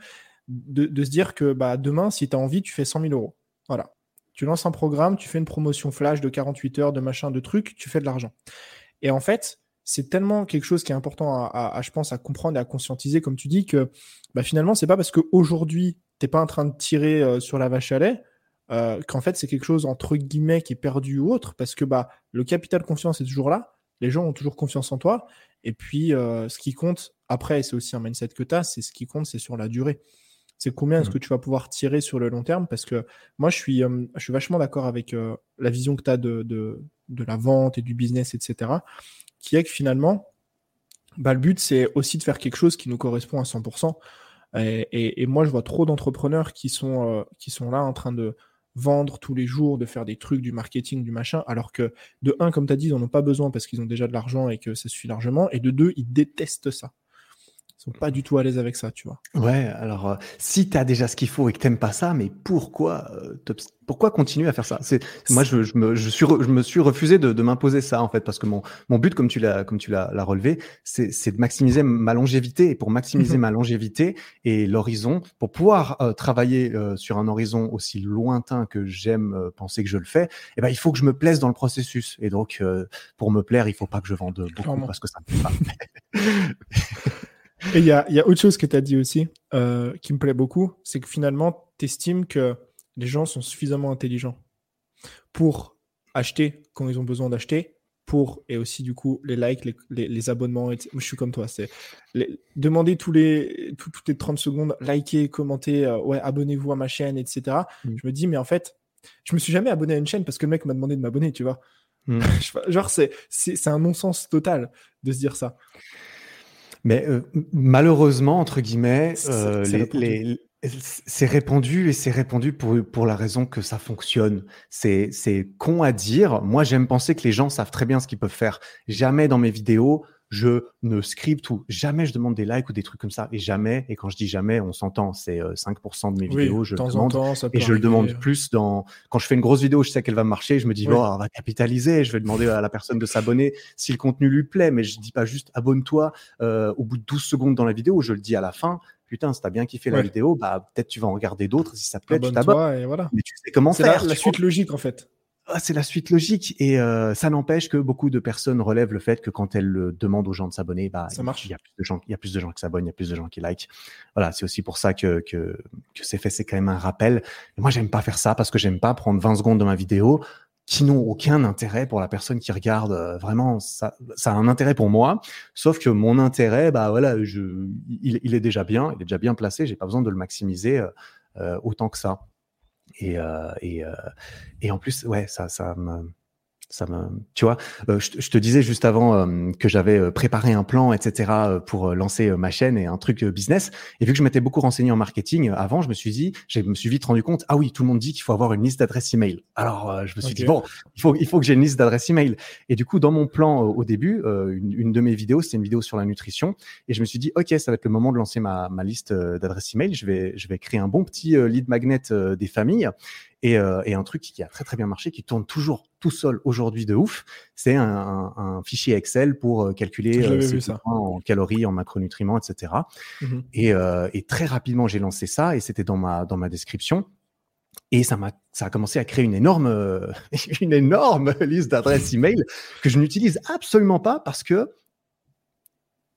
de, se dire que bah, demain, si tu as envie, tu fais 100 000 euros. Voilà. Tu lances un programme, tu fais une promotion flash de 48 heures, de machin, de trucs, tu fais de l'argent. Et en fait, c'est tellement quelque chose qui est important à, je pense, à comprendre et à conscientiser, comme tu dis, que bah, finalement, c'est pas parce qu'aujourd'hui, tu n'es pas en train de tirer euh, sur la vache à lait euh, qu'en fait c'est quelque chose entre guillemets qui est perdu ou autre, parce que bah le capital confiance est toujours là, les gens ont toujours confiance en toi, et puis euh, ce qui compte après, c'est aussi un mindset que tu as, c'est ce qui compte, c'est sur la durée. C'est combien est-ce mmh. que tu vas pouvoir tirer sur le long terme Parce que moi, je suis, euh, je suis vachement d'accord avec la vision que tu as de, de, de, la vente et du business, etc. Qui est que finalement, bah, le but, c'est aussi de faire quelque chose qui nous correspond à 100%. Et, et, et moi, je vois trop d'entrepreneurs qui, sont qui sont là en train de, vendre tous les jours, de faire des trucs, du marketing, du machin, alors que de un, comme tu as dit, ils n'en ont pas besoin parce qu'ils ont déjà de l'argent et que ça suffit largement, et de deux, ils détestent ça. Ils sont pas du tout à l'aise avec ça, tu vois. Ouais, alors euh, si tu as déjà ce qu'il faut et que t'aimes pas ça, mais pourquoi euh, pourquoi continuer à faire ça? C'est moi je, je, me je suis je me suis refusé de, de m'imposer ça en fait parce que mon mon but comme tu l'as comme tu l'as relevé, c'est c'est de maximiser ma longévité et pour maximiser mhm. ma longévité et l'horizon pour pouvoir euh, travailler sur un horizon aussi lointain que j'aime penser que je le fais, eh ben il faut que je me plaise dans le processus et donc pour me plaire, il faut pas que je vende beaucoup parce que ça me plaît pas. Et il y a, y a, autre chose que tu as dit aussi, euh, qui me plaît beaucoup, c'est que finalement, tu estimes que les gens sont suffisamment intelligents pour acheter quand ils ont besoin d'acheter, pour, et aussi du coup, les likes, les, les, abonnements. Moi, je suis comme toi, c'est demander tous les, toutes les 30 secondes, liker, commenter, euh, ouais, abonnez-vous à ma chaîne, etc. Mm. Je me dis, mais en fait, je me suis jamais abonné à une chaîne parce que le mec m'a demandé de m'abonner, tu vois. Mm. Genre, c'est un non-sens total de se dire ça. Mais euh, malheureusement, entre guillemets, euh, c'est répandu et c'est répandu pour, pour la raison que ça fonctionne. C'est con à dire. Moi, j'aime penser que les gens savent très bien ce qu'ils peuvent faire. Jamais dans mes vidéos, je ne scripte ou jamais je demande des likes ou des trucs comme ça. Et jamais, et quand je dis jamais, on s'entend, c'est 5% de mes vidéos, je le demande. et je le demande plus dans, quand je fais une grosse vidéo, je sais qu'elle va marcher, je me dis, oh, on va capitaliser, je vais demander à la personne de s'abonner si le contenu lui plaît, mais je dis pas juste abonne-toi au bout de 12 secondes dans la vidéo, je le dis à la fin putain, si t'as bien kiffé la vidéo, bah peut-être tu vas en regarder d'autres. Si ça te plaît, tu t'abonnes. Voilà. Mais tu sais comment faire. C'est la, suite logique en fait. Ah, c'est la suite logique et euh, ça n'empêche que beaucoup de personnes relèvent le fait que quand elles demandent aux gens de s'abonner, bah ça marche. Il y a plus de gens, il y a plus de gens qui s'abonnent, il y a plus de gens qui like. Voilà, c'est aussi pour ça que que, que c'est fait. C'est quand même un rappel. Et moi, j'aime pas faire ça parce que j'aime pas prendre 20 secondes de ma vidéo qui n'ont aucun intérêt pour la personne qui regarde. Euh, vraiment, ça, ça a un intérêt pour moi, sauf que mon intérêt, bah voilà, je, il, il est déjà bien, il est déjà bien placé. J'ai pas besoin de le maximiser euh, euh autant que ça. Et, euh, et, euh, et en plus, ouais, ça, ça me ça me, tu vois, euh, je, te disais juste avant euh, que j'avais euh, préparé un plan, etc., pour lancer ma chaîne et un truc business. Et vu que je m'étais beaucoup renseigné en marketing avant, je me suis dit, je me suis vite rendu compte, ah oui, tout le monde dit qu'il faut avoir une liste d'adresses email. Alors, je me suis dit bon, il faut, il faut que j'ai une liste d'adresses email. Et du coup, dans mon plan au début, une, une, de mes vidéos, c'était une vidéo sur la nutrition, et je me suis dit, ok, ça va être le moment de lancer ma, ma liste d'adresses email. Je vais, je vais créer un bon petit lead magnet des familles. Et, euh, et, un truc qui a très très bien marché, qui tourne toujours tout seul aujourd'hui de ouf, c'est un, un, fichier Excel pour euh, calculer euh, en calories, en macronutriments, etc. Mmh et, euh, et, très rapidement, j'ai lancé ça et c'était dans ma, dans ma description. Et ça m'a, ça a commencé à créer une énorme, une énorme liste d'adresses email que je n'utilise absolument pas parce que,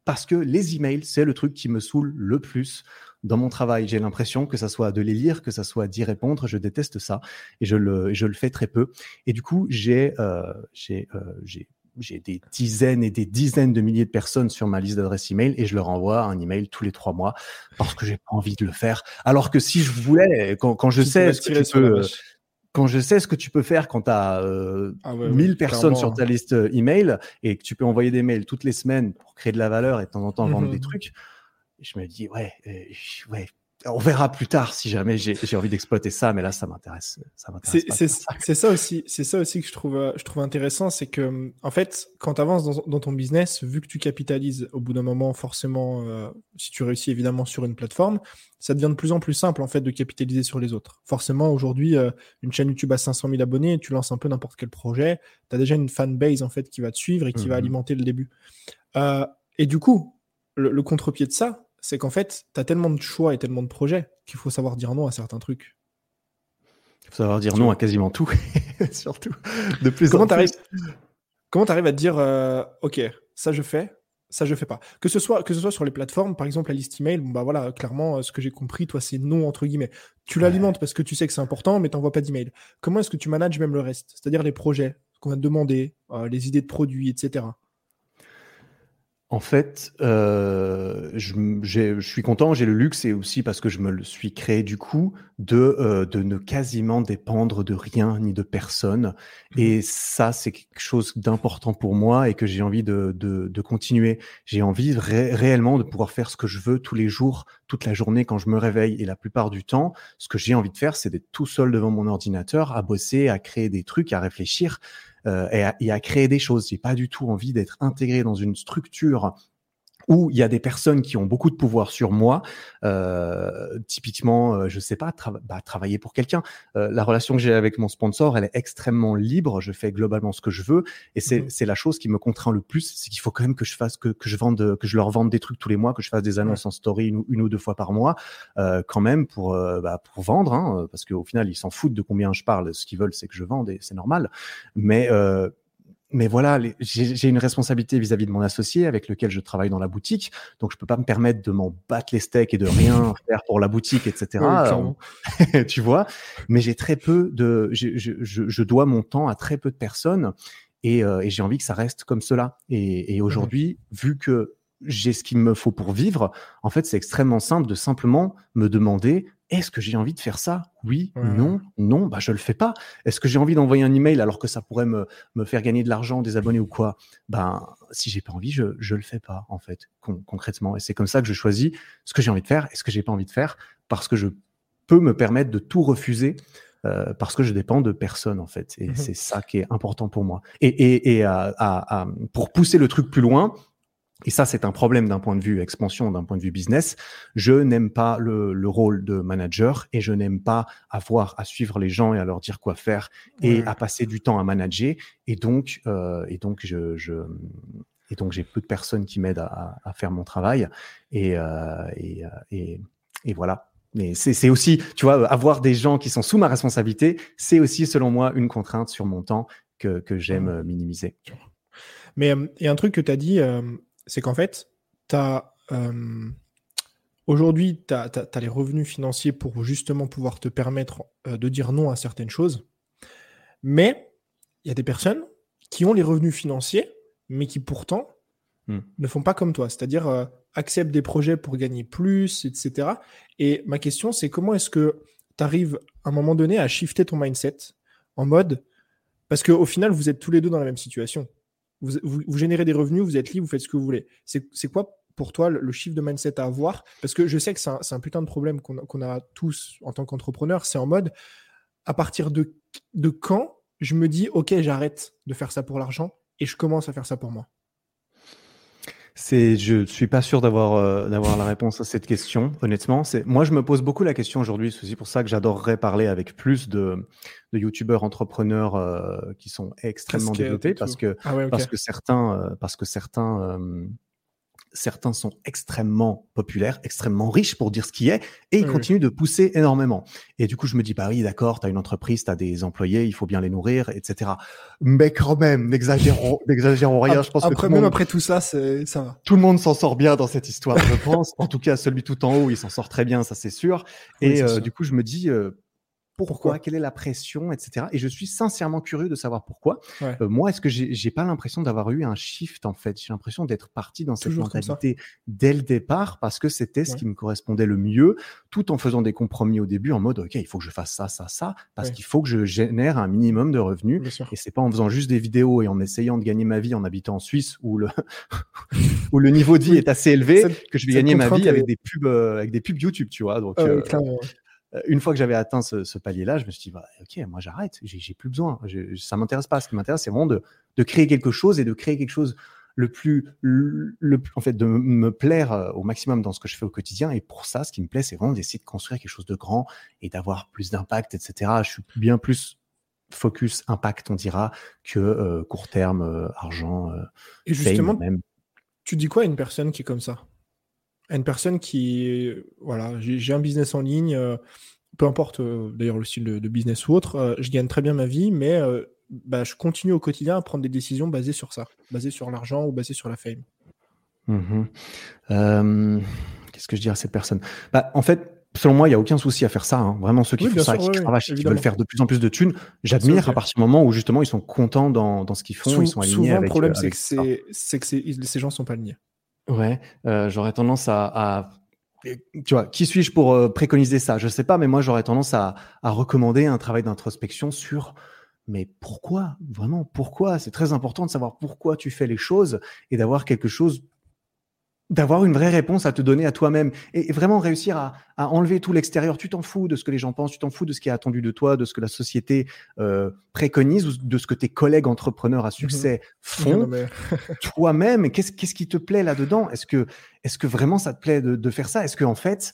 parce que les emails, c'est le truc qui me saoule le plus dans mon travail. J'ai l'impression que ça soit de les lire, que ça soit d'y répondre. Je déteste ça et je le, je le fais très peu. Et du coup, j'ai, euh, j'ai, euh, j'ai j'ai des dizaines et des dizaines de milliers de personnes sur ma liste d'adresses email et je leur envoie un email tous les trois mois parce que j'ai pas envie de le faire. Alors que si je voulais, quand, quand je sais ce que tu peux, quand je sais ce que tu peux faire quand tu as euh, 1000 ah personnes sur ta liste euh, email et que tu peux envoyer des mails toutes les semaines pour créer de la valeur et de temps en temps vendre des trucs, je me dis, ouais, euh, ouais, on verra plus tard si jamais j'ai envie d'exploiter ça, mais là, ça m'intéresse. C'est ça aussi, c'est ça aussi que je trouve, euh, je trouve intéressant, c'est que, en fait, quand tu avances dans, ton business, vu que tu capitalises au bout d'un moment, forcément, euh, si tu réussis évidemment sur une plateforme, ça devient de plus en plus simple, en fait, de capitaliser sur les autres. Forcément, aujourd'hui, une chaîne YouTube à 500 000 abonnés, tu lances un peu n'importe quel projet, tu as déjà une fanbase, en fait, qui va te suivre et qui va mmh alimenter le début. et du coup, le contre-pied de ça, c'est qu'en fait, tu as tellement de choix et tellement de projets qu'il faut savoir dire non à certains trucs. Il faut savoir dire non à quasiment tout, surtout. De plus comment tu Comment arrives à te dire, euh, ok, ça je fais, ça je fais pas. Que ce soit que ce soit sur les plateformes, par exemple la liste email, bon bah voilà, clairement, euh, ce que j'ai compris, toi c'est non entre guillemets. Tu l'alimentes parce que tu sais que c'est important, mais t'envoies pas d'email. Comment est-ce que tu manages même le reste, c'est-à-dire les projets qu'on va te demander, euh, les idées de produits, etc. En fait, euh, je, je, suis content, j'ai le luxe et aussi parce que je me le suis créé du coup de, euh, de ne quasiment dépendre de rien ni de personne. Mmh et ça, c'est quelque chose d'important pour moi et que j'ai envie de, de, de continuer. J'ai envie réellement de pouvoir faire ce que je veux tous les jours, toute la journée quand je me réveille. Et la plupart du temps, ce que j'ai envie de faire, c'est d'être tout seul devant mon ordinateur, à bosser, à créer des trucs, à réfléchir et, à, et, à, créer des choses. J'ai pas du tout envie d'être intégré dans une structure où il y a des personnes qui ont beaucoup de pouvoir sur moi, euh, typiquement, euh, je sais pas, bah, travailler pour quelqu'un. Euh, la relation que j'ai avec mon sponsor, elle est extrêmement libre. Je fais globalement ce que je veux, et c'est mmh la chose qui me contraint le plus, c'est qu'il faut quand même que je fasse que, que je vende, que je leur vende des trucs tous les mois, que je fasse des annonces en story une, une, ou deux fois par mois, euh, quand même pour euh, bah, pour vendre, hein, parce qu'au final ils s'en foutent de combien je parle. Ce qu'ils veulent, c'est que je vende, et c'est normal. Mais mais voilà, j'ai une responsabilité vis-à-vis de mon associé avec lequel je travaille dans la boutique, donc je peux pas me permettre de m'en battre les steaks et de rien faire pour la boutique, etc. tu vois, mais j'ai très peu de, je, je, je, dois mon temps à très peu de personnes et, euh, et j'ai envie que ça reste comme cela. Et, et aujourd'hui, vu que j'ai ce qu'il me faut pour vivre, en fait, c'est extrêmement simple de simplement me demander est-ce que j'ai envie de faire ça? Oui, non, non, bah je le fais pas. Est-ce que j'ai envie d'envoyer un email alors que ça pourrait me, me faire gagner de l'argent, des abonnés ou quoi? Ben, si j'ai pas envie, je je le fais pas en fait, concrètement. Et c'est comme ça que je choisis ce que j'ai envie de faire et ce que j'ai pas envie de faire parce que je peux me permettre de tout refuser. Euh, parce que je dépends de personne en fait, et mmh c'est ça qui est important pour moi. Et, et, et à, à, pour pousser le truc plus loin, et ça, c'est un problème d'un point de vue expansion, d'un point de vue business. Je n'aime pas le, le, rôle de manager et je n'aime pas avoir à suivre les gens et à leur dire quoi faire et à passer du temps à manager. Et donc, euh, et donc, je, je, et donc, j'ai peu de personnes qui m'aident à, à, faire mon travail. Et, euh, et, et, et, voilà. Mais c'est aussi, tu vois, avoir des gens qui sont sous ma responsabilité, c'est aussi, selon moi, une contrainte sur mon temps que, que j'aime minimiser. Mais il y a un truc que tu as dit, euh, c'est qu'en fait, tu as. Euh, aujourd'hui, tu as, as, les revenus financiers pour justement pouvoir te permettre euh, de dire non à certaines choses. Mais il y a des personnes qui ont les revenus financiers, mais qui pourtant hmm. ne font pas comme toi. C'est-à-dire euh, acceptent des projets pour gagner plus, etc. Et ma question, c'est comment est-ce que tu arrives à un moment donné à shifter ton mindset en mode. Parce qu'au final, vous êtes tous les deux dans la même situation vous, générez des revenus, vous êtes libre, vous faites ce que vous voulez. C'est quoi pour toi le, chiffre de mindset à avoir? Parce que je sais que c'est un, putain de problème qu'on a, tous en tant qu'entrepreneur. C'est en mode, à partir de, de quand je me dis, OK, j'arrête de faire ça pour l'argent et je commence à faire ça pour moi? C'est, je suis pas sûr d'avoir euh, d'avoir la réponse à cette question. Honnêtement, c'est moi je me pose beaucoup la question aujourd'hui. C'est aussi pour ça que j'adorerais parler avec plus de de youtubeurs entrepreneurs euh, qui sont extrêmement développés parce que ah parce que certains euh, parce que certains certains sont extrêmement populaires, extrêmement riches pour dire ce qui est, et ils continuent de pousser énormément. Et du coup, je me dis, bah oui, d'accord, tu as une entreprise, tu as des employés, il faut bien les nourrir, etc. Mais quand même, n'exagérons, n'exagérons rien. je pense après, que même après tout ça, c'est, ça va. Tout le monde s'en sort bien dans cette histoire, je pense. en tout cas, celui tout en haut, il s'en sort très bien, ça c'est sûr. et euh, du coup, je me dis, euh, pourquoi, quelle est la pression, etc. Et je suis sincèrement curieux de savoir pourquoi. Euh, moi, est-ce que j'ai pas l'impression d'avoir eu un shift en fait? J'ai l'impression d'être parti dans cette mentalité dès le départ parce que c'était ce qui me correspondait le mieux, tout en faisant des compromis au début en mode ok, il faut que je fasse ça, ça, ça, parce qu'il faut que je génère un minimum de revenus. Et c'est pas en faisant juste des vidéos et en essayant de gagner ma vie en habitant en Suisse où le où le niveau de vie est assez élevé que je vais gagner ma vie avec des pubs euh, avec des pubs YouTube, tu vois? Donc euh, euh, une fois que j'avais atteint ce, palier-là, je me suis dit, bah, ok, moi j'arrête, j'ai plus besoin, je, ça m'intéresse pas. Ce qui m'intéresse, c'est vraiment de, de, créer quelque chose et de créer quelque chose le plus, le, en fait, de me plaire euh, au maximum dans ce que je fais au quotidien. Et pour ça, ce qui me plaît, c'est vraiment d'essayer de construire quelque chose de grand et d'avoir plus d'impact, etc. Je suis bien plus focus impact, on dira, que euh, court terme, argent. et justement, même. tu dis quoi à une personne qui est comme ça? Une personne qui, voilà, j'ai un business en ligne, euh, peu importe euh, d'ailleurs le style de, business ou autre, euh, je gagne très bien ma vie, mais bah, je continue au quotidien à prendre des décisions basées sur ça, basées sur l'argent ou basées sur la fame. Mmh qu'est-ce que je dis à cette personne? Bah, En fait, selon moi, il n'y a aucun souci à faire ça. Hein. Vraiment, ceux qui font ça, qui qui veulent faire de plus en plus de thunes, j'admire à partir du moment où justement ils sont contents dans, dans ce qu'ils font, ils sont alignés souvent, le problème, c'est que, que ces gens ne sont pas alignés. Ouais, euh, j'aurais tendance à, à, tu vois, qui suis-je pour euh, préconiser ça? Je sais pas, mais moi j'aurais tendance à, à recommander un travail d'introspection sur mais pourquoi? Vraiment, pourquoi? C'est très important de savoir pourquoi tu fais les choses et d'avoir quelque chose d'avoir une vraie réponse à te donner à toi-même et, vraiment réussir à, enlever tout l'extérieur. Tu t'en fous de ce que les gens pensent, tu t'en fous de ce qui est attendu de toi, de ce que la société euh, préconise ou de ce que tes collègues entrepreneurs à mhm. succès font. toi-même, qu'est-ce qu'est-ce qui te plaît là-dedans? Est-ce que est-ce que vraiment ça te plaît de, faire ça? Est-ce que en fait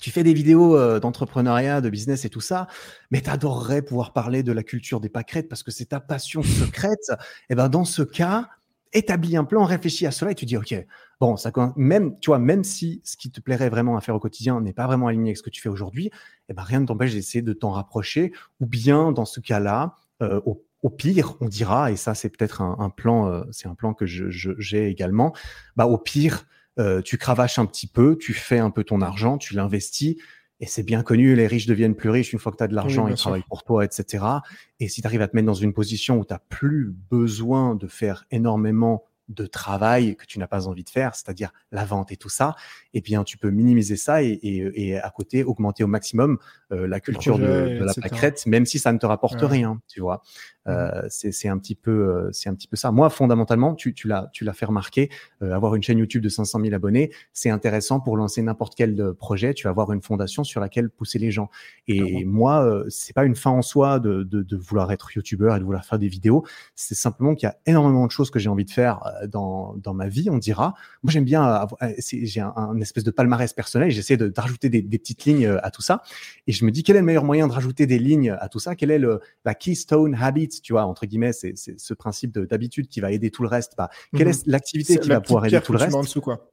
tu fais des vidéos euh, d'entrepreneuriat, de business et tout ça, mais tu adorerais pouvoir parler de la culture des pâquerettes parce que c'est ta passion secrète? Et eh ben dans ce cas, établis un plan, réfléchis à cela et tu dis ok, bon, ça même tu vois, même si ce qui te plairait vraiment à faire au quotidien n'est pas vraiment aligné avec ce que tu fais aujourd'hui, eh ben rien ne t'empêche d'essayer de t'en rapprocher. Ou bien dans ce cas-là, euh, au, pire, on dira, et ça c'est peut-être un, plan, euh, c'est un plan que j'ai je, également. Bah au pire, euh, tu cravaches un petit peu, tu fais un peu ton argent, tu l'investis et c'est bien connu, les riches deviennent plus riches une fois que tu as de l'argent, ils travaillent pour toi, etc. Et si tu arrives à te mettre dans une position où tu n'as plus besoin de faire énormément de travail que tu n'as pas envie de faire, c'est-à-dire la vente et tout ça, eh bien, tu peux minimiser ça et, et, et à côté augmenter au maximum euh, la culture de, de, la pâquerette, même si ça ne te rapporte rien, tu vois. Mmh. Euh, c'est un petit peu, euh, c'est un petit peu ça. Moi, fondamentalement, tu, tu l'as, tu l'as fait remarquer, euh, avoir une chaîne YouTube de 500 000 abonnés, c'est intéressant pour lancer n'importe quel projet. Tu vas avoir une fondation sur laquelle pousser les gens. Et moi, c'est pas une fin en soi de, de, de vouloir être YouTubeur et de vouloir faire des vidéos. C'est simplement qu'il y a énormément de choses que j'ai envie de faire dans, dans, ma vie, on dira. Moi, j'aime bien, j'ai un, espèce de palmarès personnel, j'essaie de, rajouter des, des, petites lignes à tout ça. Et je me dis, quel est le meilleur moyen de rajouter des lignes à tout ça? Quelle est le, la keystone habit, tu vois, entre guillemets, c'est ce principe d'habitude qui va aider tout le reste. Bah, quelle est mhm. l'activité qui va pouvoir aider tout le reste? dessous, quoi.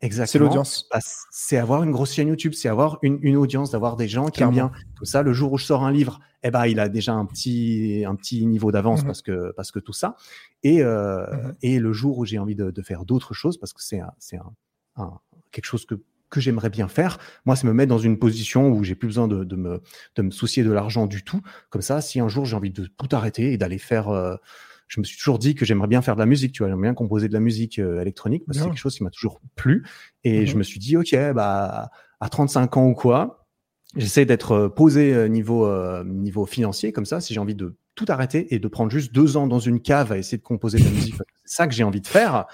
Exactement. C'est l'audience. Bah, c'est avoir une grosse chaîne YouTube, c'est avoir une, une audience, d'avoir des gens qui aiment bien tout ça. Le jour où je sors un livre, eh ben, il a déjà un petit, un petit niveau d'avance mhm. parce que, parce que tout ça. Et, euh, mhm. et le jour où j'ai envie de, de faire d'autres choses, parce que c'est c'est un, un, quelque chose que, que j'aimerais bien faire, moi, c'est me mettre dans une position où j'ai plus besoin de, de, me, de me soucier de l'argent du tout. Comme ça, si un jour j'ai envie de tout arrêter et d'aller faire, euh, je me suis toujours dit que j'aimerais bien faire de la musique, tu vois, j'aimerais bien composer de la musique euh, électronique parce que c'est quelque chose qui m'a toujours plu. Et je mhm. me suis dit, ok, bah à 35 ans ou quoi, j'essaie d'être euh, posé euh, niveau niveau financier comme ça. Si j'ai envie de tout arrêter et de prendre juste deux ans dans une cave à essayer de composer de la musique, c'est ça que j'ai envie de faire.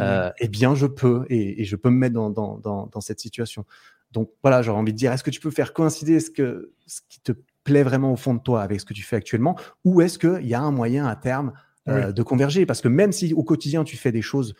Ah, eh bien, je peux et, et, je peux me mettre dans, dans, dans, dans cette situation. Donc voilà, j'aurais envie de dire, est-ce que tu peux faire coïncider ce que ce qui te plaît vraiment au fond de toi avec ce que tu fais actuellement, ou est-ce qu'il y a un moyen à terme euh, de converger. Parce que même si au quotidien, tu fais des choses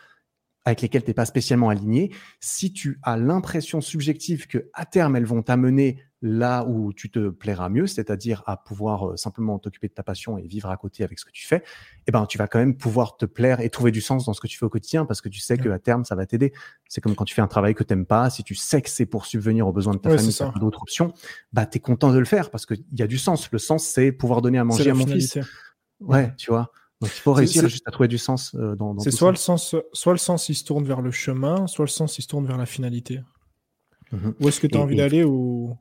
avec lesquelles tu n'es pas spécialement aligné, si tu as l'impression subjective que à terme, elles vont t'amener là où tu te plairas mieux, c'est-à-dire à pouvoir euh, simplement t'occuper de ta passion et vivre à côté avec ce que tu fais, eh ben, tu vas quand même pouvoir te plaire et trouver du sens dans ce que tu fais au quotidien parce que tu sais que à terme, ça va t'aider. C'est comme quand tu fais un travail que tu n'aimes pas, si tu sais que c'est pour subvenir aux besoins de ta famille, tu d'autres options, bah, tu es content de le faire parce qu'il y a du sens. Le sens, c'est pouvoir donner à manger à mon fils. Ouais, tu vois. Donc il faut réussir juste à trouver du sens euh, dans, dans C'est soit le sens, soit le sens il se tourne vers le chemin, soit le sens il se tourne vers la finalité. Mhm. Où est-ce que tu as envie d'aller ou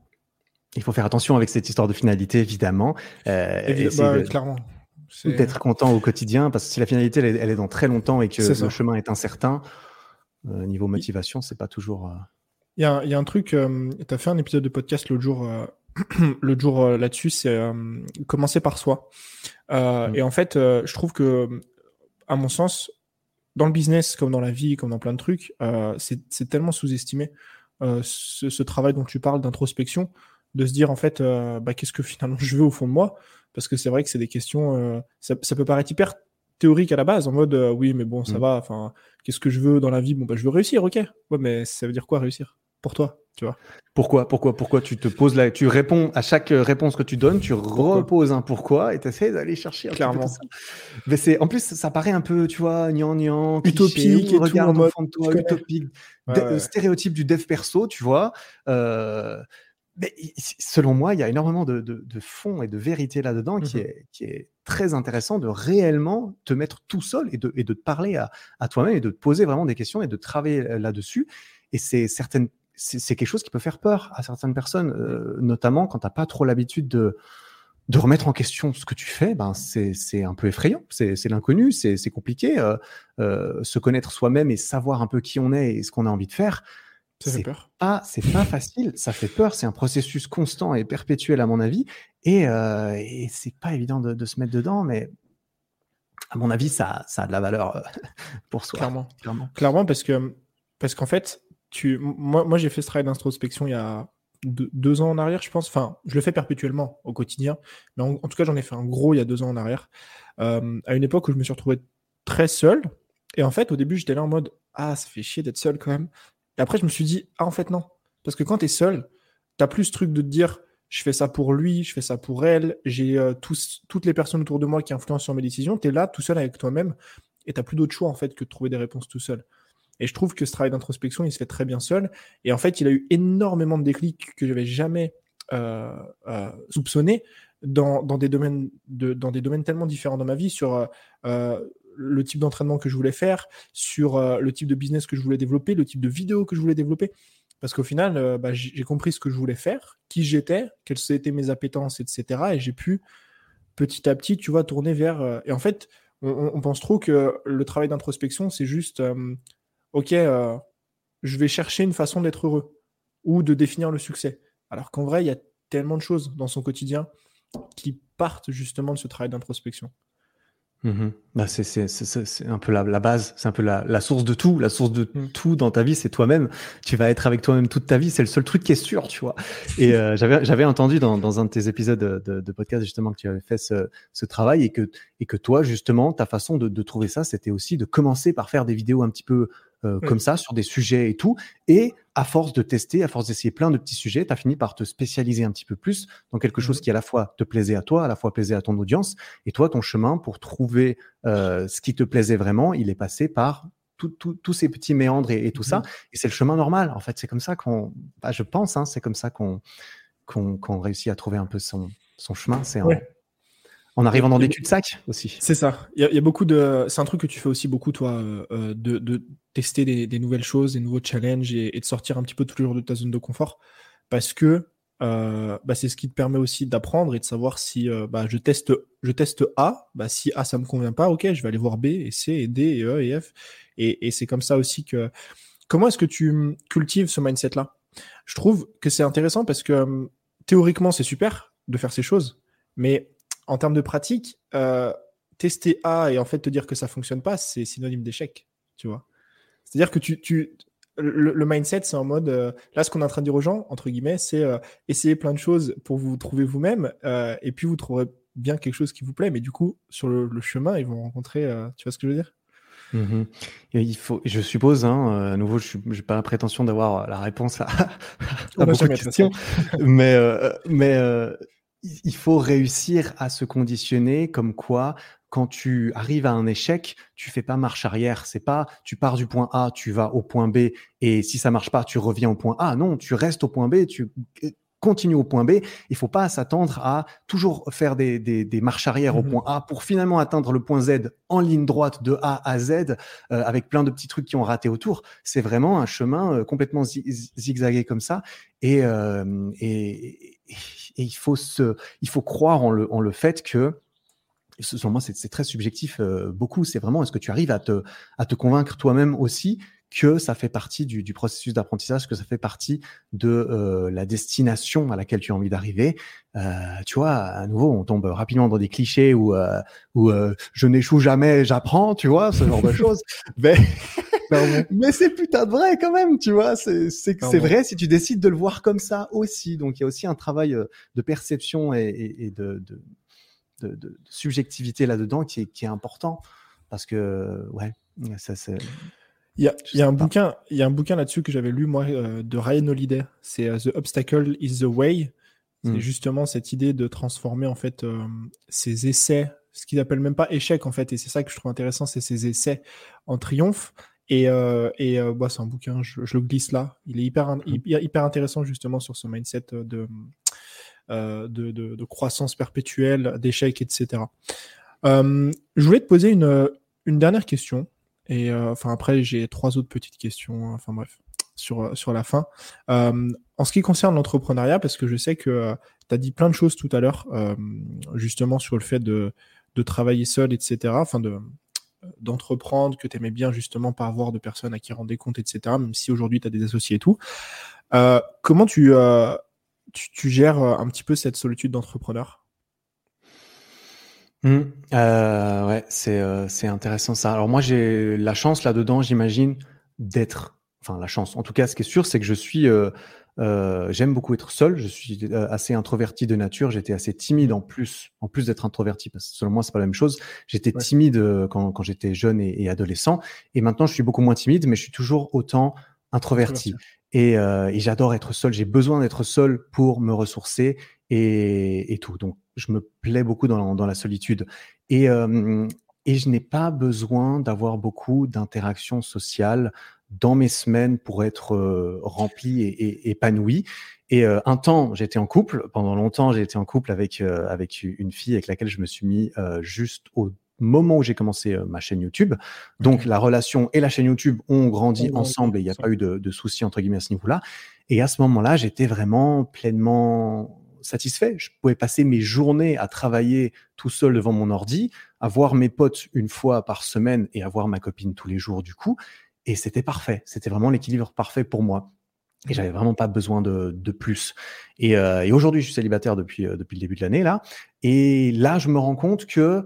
Il faut faire attention avec cette histoire de finalité, évidemment. Euh, bah, clairement. D'être content au quotidien, parce que si la finalité elle, est dans très longtemps et que le chemin est incertain, euh, niveau motivation, c'est pas toujours. Euh, il y, a, y, a, un truc, tu as fait un épisode de podcast l'autre jour le jour euh, là-dessus, c'est euh, commencer par soi. Euh, mm. Et en fait, je trouve que, à mon sens, dans le business, comme dans la vie, comme dans plein de trucs, c'est tellement sous-estimé ce, travail dont tu parles d'introspection, de se dire en fait, bah, qu'est-ce que finalement je veux au fond de moi? Parce que c'est vrai que c'est des questions, ça, peut paraître hyper théorique à la base, en mode oui, mais bon, ça mm. va, enfin, qu'est-ce que je veux dans la vie? Bon, bah, je veux réussir, ok. Ouais, mais ça veut dire quoi réussir? Pour toi? Tu vois pourquoi Pourquoi Pourquoi tu te poses là Tu réponds à chaque réponse que tu donnes, tu reposes un pourquoi et tu essaies d'aller chercher Clairement. Mais c'est en plus ça paraît un peu, tu vois, gnangnan, utopique et regarde de toi, utopique, stéréotype du dev perso, tu vois. Euh, mais selon moi, il y a énormément de, de, de fond et de vérité là-dedans qui, mhm. est, qui est très intéressant de réellement te mettre tout seul et de, et de te parler à, à toi-même et de te poser vraiment des questions et de travailler là-dessus. Et c'est certaines c'est quelque chose qui peut faire peur à certaines personnes, euh, notamment quand tu n'as pas trop l'habitude de, de remettre en question ce que tu fais. Ben c'est un peu effrayant, c'est l'inconnu, c'est compliqué. Euh, euh, se connaître soi-même et savoir un peu qui on est et ce qu'on a envie de faire. C'est pas, c'est pas facile, ça fait peur, c'est un processus constant et perpétuel à mon avis, et, et c'est pas évident de, de, se mettre dedans, mais à mon avis, ça, ça a de la valeur pour soi. Clairement, clairement, clairement parce que parce qu'en fait, moi, j'ai fait ce travail d'introspection il y a deux, ans en arrière, je pense. Enfin, je le fais perpétuellement au quotidien, mais en, tout cas, j'en ai fait un gros il y a deux ans en arrière, euh, à une époque où je me suis retrouvé très seul. Et en fait, au début, j'étais là en mode Ah, ça fait chier d'être seul quand même. Et après, je me suis dit Ah, en fait, non. Parce que quand tu es seul, tu as plus ce truc de te dire Je fais ça pour lui, je fais ça pour elle, j'ai euh, toutes les personnes autour de moi qui influencent sur mes décisions. Tu es là tout seul avec toi-même et tu plus d'autre choix en fait que de trouver des réponses tout seul. Et je trouve que ce travail d'introspection, il se fait très bien seul. Et en fait, il a eu énormément de déclics que je n'avais jamais euh, euh, soupçonné dans, des domaines dans des domaines tellement différents dans ma vie, sur euh, le type d'entraînement que je voulais faire, sur le type de business que je voulais développer, le type de vidéo que je voulais développer. Parce qu'au final, bah, j'ai compris ce que je voulais faire, qui j'étais, quelles étaient mes appétences, etc. Et j'ai pu petit à petit, tu vois, tourner vers... et en fait, on, pense trop que le travail d'introspection, c'est juste ok, euh, je vais chercher une façon d'être heureux ou de définir le succès. Alors qu'en vrai, il y a tellement de choses dans son quotidien qui partent justement de ce travail d'introspection. Mmh bah, c'est un peu la, la base, c'est un peu la, la, source de tout. La source de mmh. tout dans ta vie, c'est toi-même. Tu vas être avec toi-même toute ta vie. C'est le seul truc qui est sûr, tu vois. Et euh, j'avais entendu dans, dans, un de tes épisodes de, de, podcast justement que tu avais fait ce, ce, travail et que, et que toi, justement, ta façon de, de trouver ça, c'était aussi de commencer par faire des vidéos un petit peu euh, comme ça sur des sujets et tout. Et à force de tester, à force d'essayer plein de petits sujets, tu as fini par te spécialiser un petit peu plus dans quelque chose mmh qui à la fois te plaisait à toi, à la fois plaisait à ton audience. Et toi, ton chemin pour trouver euh, ce qui te plaisait vraiment, il est passé par tous ces petits méandres et, tout ça. Mmh et c'est le chemin normal. En fait, c'est comme ça qu'on, bah, je pense, hein, c'est comme ça qu'on qu'on réussit à trouver un peu son, son chemin. C'est en arrivant dans des cul-de-sac aussi. C'est ça. Il y, a beaucoup de. C'est un truc que tu fais aussi beaucoup, toi, euh, euh, de, tester des, nouvelles choses, des nouveaux challenges et, de sortir un petit peu tous les jours de ta zone de confort. Parce que euh, bah, c'est ce qui te permet aussi d'apprendre et de savoir si bah, je, teste, je teste A, bah, si A ça me convient pas, ok, je vais aller voir B et C et D et E et F. Et, et c'est comme ça aussi que. Comment est-ce que tu cultives ce mindset-là? Je trouve que c'est intéressant parce que théoriquement c'est super de faire ces choses, mais en termes de pratique, euh, tester A et en fait te dire que ça fonctionne pas, c'est synonyme d'échec, tu vois. C'est-à-dire que tu, tu le, mindset, c'est en mode, euh, là, ce qu'on est en train de dire aux gens, entre guillemets, c'est euh, essayer plein de choses pour vous trouver vous-même, et puis vous trouverez bien quelque chose qui vous plaît, mais du coup, sur le, chemin, ils vont rencontrer, tu vois ce que je veux dire? Mmh il faut, je suppose, hein, à nouveau, je n'ai pas la prétention d'avoir la réponse à, à beaucoup de questions, mais, mais il faut réussir à se conditionner comme quoi quand tu arrives à un échec, tu fais pas marche arrière. C'est pas tu pars du point A, tu vas au point B et si ça marche pas, tu reviens au point A. Non, tu restes au point B, tu continues au point B. Il faut pas s'attendre à toujours faire des, des, marches arrière au mmh point A pour finalement atteindre le point Z en ligne droite de A à Z euh, avec plein de petits trucs qui ont raté autour. C'est vraiment un chemin euh, complètement zigzagué comme ça et, euh, et et il faut se, il faut croire en le, en le fait que selon moi, c'est très subjectif euh, beaucoup. C'est vraiment est-ce que tu arrives à te, à te convaincre toi-même aussi que ça fait partie du, du processus d'apprentissage, que ça fait partie de euh, la destination à laquelle tu as envie d'arriver. Euh, tu vois, à nouveau, on tombe rapidement dans des clichés où, euh, où je n'échoue jamais, j'apprends, tu vois, ce genre de choses. Mais, mais c'est putain de vrai quand même, tu vois. C'est c'est vrai si tu décides de le voir comme ça aussi. Donc il y a aussi un travail de perception et, et, et de, de, de, de, subjectivité là-dedans qui est, qui est important parce que ouais, ça c'est il y a, y a un bouquin, il y a un bouquin là-dessus que j'avais lu moi euh, de Ryan Holiday. C'est euh, The Obstacle is the Way. C'est hmm. justement cette idée de transformer en fait euh, ces essais, ce qu'ils appellent même pas échec en fait, et c'est ça que je trouve intéressant, c'est ces essais en triomphe. Et, et bah, c'est un bouquin, je, le glisse là. Il est hyper, hmm. hyper, intéressant justement sur ce mindset de, de, de, de, croissance perpétuelle, d'échec, etc. je voulais te poser une, une dernière question. Et euh, enfin après, j'ai trois autres petites questions. Hein, enfin bref, sur, euh, sur la fin. Euh, en ce qui concerne l'entrepreneuriat, parce que je sais que tu as dit plein de choses tout à l'heure, justement sur le fait de, de travailler seul, etc. Enfin de d'entreprendre, que tu aimais bien justement pas avoir de personnes à qui rendre des comptes, etc. Même si aujourd'hui tu as des associés et tout. comment tu, tu, tu, gères un petit peu cette solitude d'entrepreneur? Mmh. Euh, ouais, c'est euh, c'est intéressant ça. Alors moi j'ai la chance là-dedans, j'imagine, d'être, enfin la chance. En tout cas, ce qui est sûr, c'est que je suis, euh, euh j'aime beaucoup être seul. Je suis euh, assez introverti de nature. J'étais assez timide en plus, en plus d'être introverti, parce que selon moi c'est pas la même chose. J'étais timide euh, quand quand j'étais jeune et, et, adolescent, et maintenant je suis beaucoup moins timide, mais je suis toujours autant introverti. Et, et j'adore être seul. J'ai besoin d'être seul pour me ressourcer et, et tout. Donc je me plais beaucoup dans, dans la solitude. Et, euh, et je n'ai pas besoin d'avoir beaucoup d'interactions sociales dans mes semaines pour être euh, rempli et, et, épanoui. Et euh, un temps, j'étais en couple. Pendant longtemps, j'ai été en couple avec avec une fille avec laquelle je me suis mis juste au moment où j'ai commencé ma chaîne YouTube. Donc la relation et la chaîne YouTube ont grandi ensemble et il n'y a pas eu de, de soucis entre guillemets à ce niveau-là. Et à ce moment-là, j'étais vraiment pleinement satisfait. Je pouvais passer mes journées à travailler tout seul devant mon ordi, à voir mes potes une fois par semaine et à voir ma copine tous les jours du coup. Et c'était parfait. C'était vraiment l'équilibre parfait pour moi. Et j'avais vraiment pas besoin de, de plus. Et, euh, et aujourd'hui, je suis célibataire depuis, euh, depuis le début de l'année là. Et là, je me rends compte que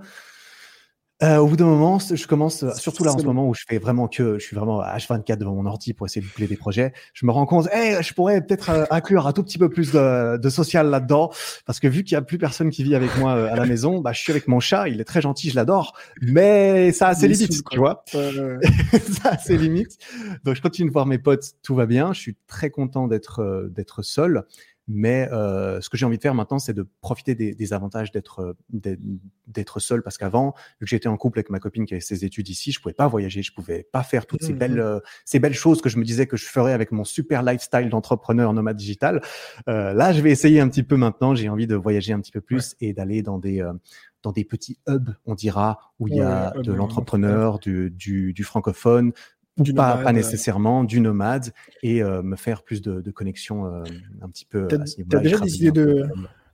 Euh, au bout d'un moment, je commence, euh, surtout là en ce moment où je fais vraiment que, je suis vraiment à H24 devant mon ordi pour essayer de boucler des projets, je me rends compte, hey, je pourrais peut-être euh, inclure un tout petit peu plus de, de social là-dedans, parce que vu qu'il y a plus personne qui vit avec moi à la maison, bah, je suis avec mon chat, il est très gentil, je l'adore, mais ça a ses limites, tu vois. ça a ses limites. Donc je continue de voir mes potes, tout va bien, je suis très content d'être d'être seul. Mais euh, ce que j'ai envie de faire maintenant, c'est de profiter des, des avantages d'être euh, d'être seul, parce qu'avant, vu que j'étais en couple avec ma copine qui avait ses études ici, je pouvais pas voyager, je pouvais pas faire toutes ces mmh belles euh, ces belles choses que je me disais que je ferais avec mon super lifestyle d'entrepreneur nomade digital. Euh, là, je vais essayer un petit peu maintenant. J'ai envie de voyager un petit peu plus et d'aller dans des euh, dans des petits hubs, on dira, où il y a de l'entrepreneur, du, du, du, francophone, du pas, pas, nécessairement, du nomade, et euh, me faire plus de, de connexions euh, un petit peu. T'as déjà, des idées de,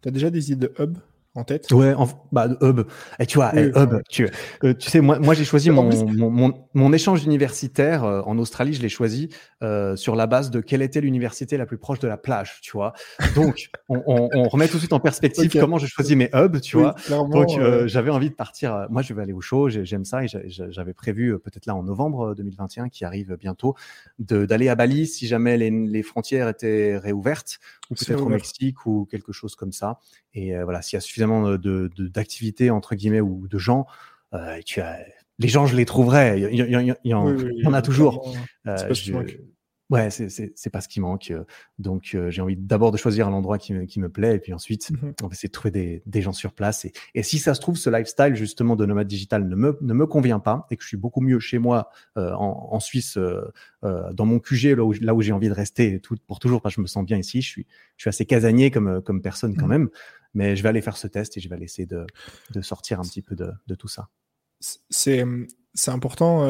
as déjà des idées de hub? En tête? Ouais, en, bah, Hub. Et tu vois, oui, Hub, tu, euh, tu sais, moi, moi j'ai choisi mon, mon, mon, mon, échange universitaire euh, en Australie, je l'ai choisi euh, sur la base de quelle était l'université la plus proche de la plage, tu vois. Donc, on, on, on, remet tout de suite en perspective okay. comment j'ai choisi mes hubs, tu oui, vois. Donc, j'avais envie de partir. Moi, je vais aller au show, j'aime ça et j'avais prévu peut-être là en novembre 2021, qui arrive bientôt, d'aller à Bali si jamais les, les frontières étaient réouvertes ou peut-être au Mexique ou quelque chose comme ça. Et voilà, s'il y a suffisamment de, d'activités entre guillemets ou de gens, euh, tu as, les gens, je les trouverai. Il y, y, y, y en, oui, oui, en, a toujours. Euh, je, ouais, c'est pas ce qui manque. Donc, euh, j'ai envie d'abord de choisir un endroit qui me, qui me plaît, et puis ensuite, mm -hmm. on va essayer de trouver des, des gens sur place. Et, et, si ça se trouve, ce lifestyle justement de nomade digital ne me, ne me convient pas, et que je suis beaucoup mieux chez moi euh, en, en, Suisse, euh, dans mon QG, là où, là où j'ai envie de rester tout, pour toujours, parce que je me sens bien ici. Je suis, je suis assez casanier comme, comme personne quand mm -hmm. Mais je vais aller faire ce test et je vais aller essayer de, de sortir un petit peu de, de tout ça. C'est important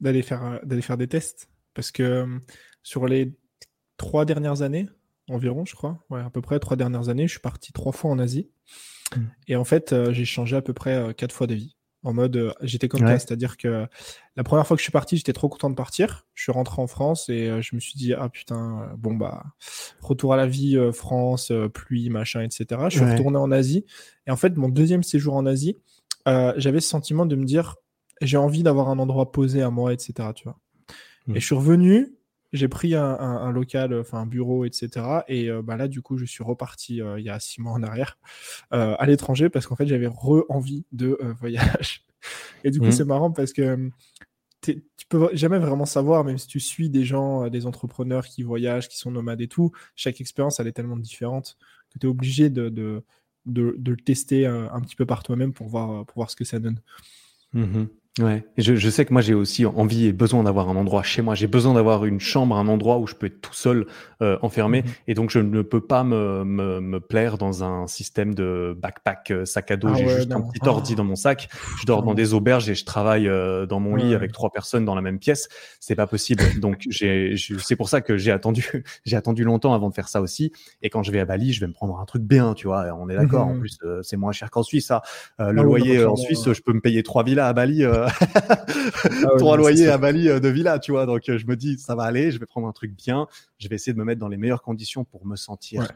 d'aller faire, d'aller faire des tests parce que sur les trois dernières années, environ, je crois, ouais, à peu près trois dernières années, je suis parti trois fois en Asie. Mmh. Et en fait, euh, j'ai changé à peu près euh, quatre fois de vie. En mode, euh, j'étais comme ouais. c'est-à-dire que la première fois que je suis parti, j'étais trop content de partir. Je suis rentré en France et je me suis dit, ah putain, bon bah, retour à la vie, France, pluie, machin, etc. Je suis ouais. retourné en Asie. Et en fait, mon deuxième séjour en Asie, j'avais ce sentiment de me dire, j'ai envie d'avoir un endroit posé à moi, etc. Tu vois. Mmh. Et je suis revenu, j'ai pris un, un, un, local, enfin un bureau, etc. Et euh, bah là, du coup, je suis reparti euh, il y a six mois en arrière euh, à l'étranger parce qu'en fait, j'avais re-envie de voyage. Et du coup, mmh. c'est marrant parce que tu peux jamais vraiment savoir, même si tu suis des gens, des entrepreneurs qui voyagent, qui sont nomades et tout, chaque expérience, elle est tellement différente que tu es obligé de, de, de, de, le tester un, un petit peu par toi-même pour voir, pour voir ce que ça donne. Mmh. Ouais, je, je, sais que moi j'ai aussi envie et besoin d'avoir un endroit chez moi. J'ai besoin d'avoir une chambre, un endroit où je peux être tout seul, euh, enfermé. Mmh. Et donc je ne peux pas me, me, me, plaire dans un système de backpack, euh, sac à dos. Ah j'ai ouais, juste non. un petit ordi oh. dans mon sac. Je dors dans des auberges et je travaille euh, dans mon ouais. lit avec trois personnes dans la même pièce. C'est pas possible. donc c'est pour ça que j'ai attendu, j'ai attendu longtemps avant de faire ça aussi. Et quand je vais à Bali, je vais me prendre un truc bien, tu vois. On est d'accord. Mmh. En plus, euh, c'est moins cher qu'en Suisse. Ça. le ah, loyer en Suisse, je peux me payer trois villas à Bali. Ah trois loyers à Bali euh, de villa, tu vois. Donc euh, je me dis, ça va aller, je vais prendre un truc bien, je vais essayer de me mettre dans les meilleures conditions pour me sentir ouais.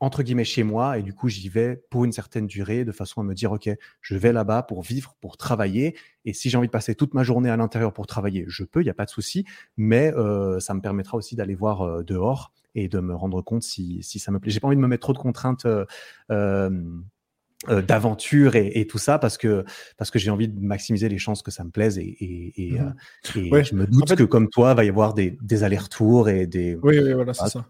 entre guillemets chez moi. Et du coup, j'y vais pour une certaine durée, de façon à me dire, ok, je vais là-bas pour vivre, pour travailler. Et si j'ai envie de passer toute ma journée à l'intérieur pour travailler, je peux, il n'y a pas de souci. Mais euh, ça me permettra aussi d'aller voir euh, dehors et de me rendre compte si, si ça me plaît. J'ai pas envie de me mettre trop de contraintes. Euh, euh, d'aventure et, et, tout ça parce que parce que j'ai envie de maximiser les chances que ça me plaise et, et, et, mmh. ouais. je me doute en fait, que comme toi va y avoir des, des allers-retours et des oui, oui voilà c'est ça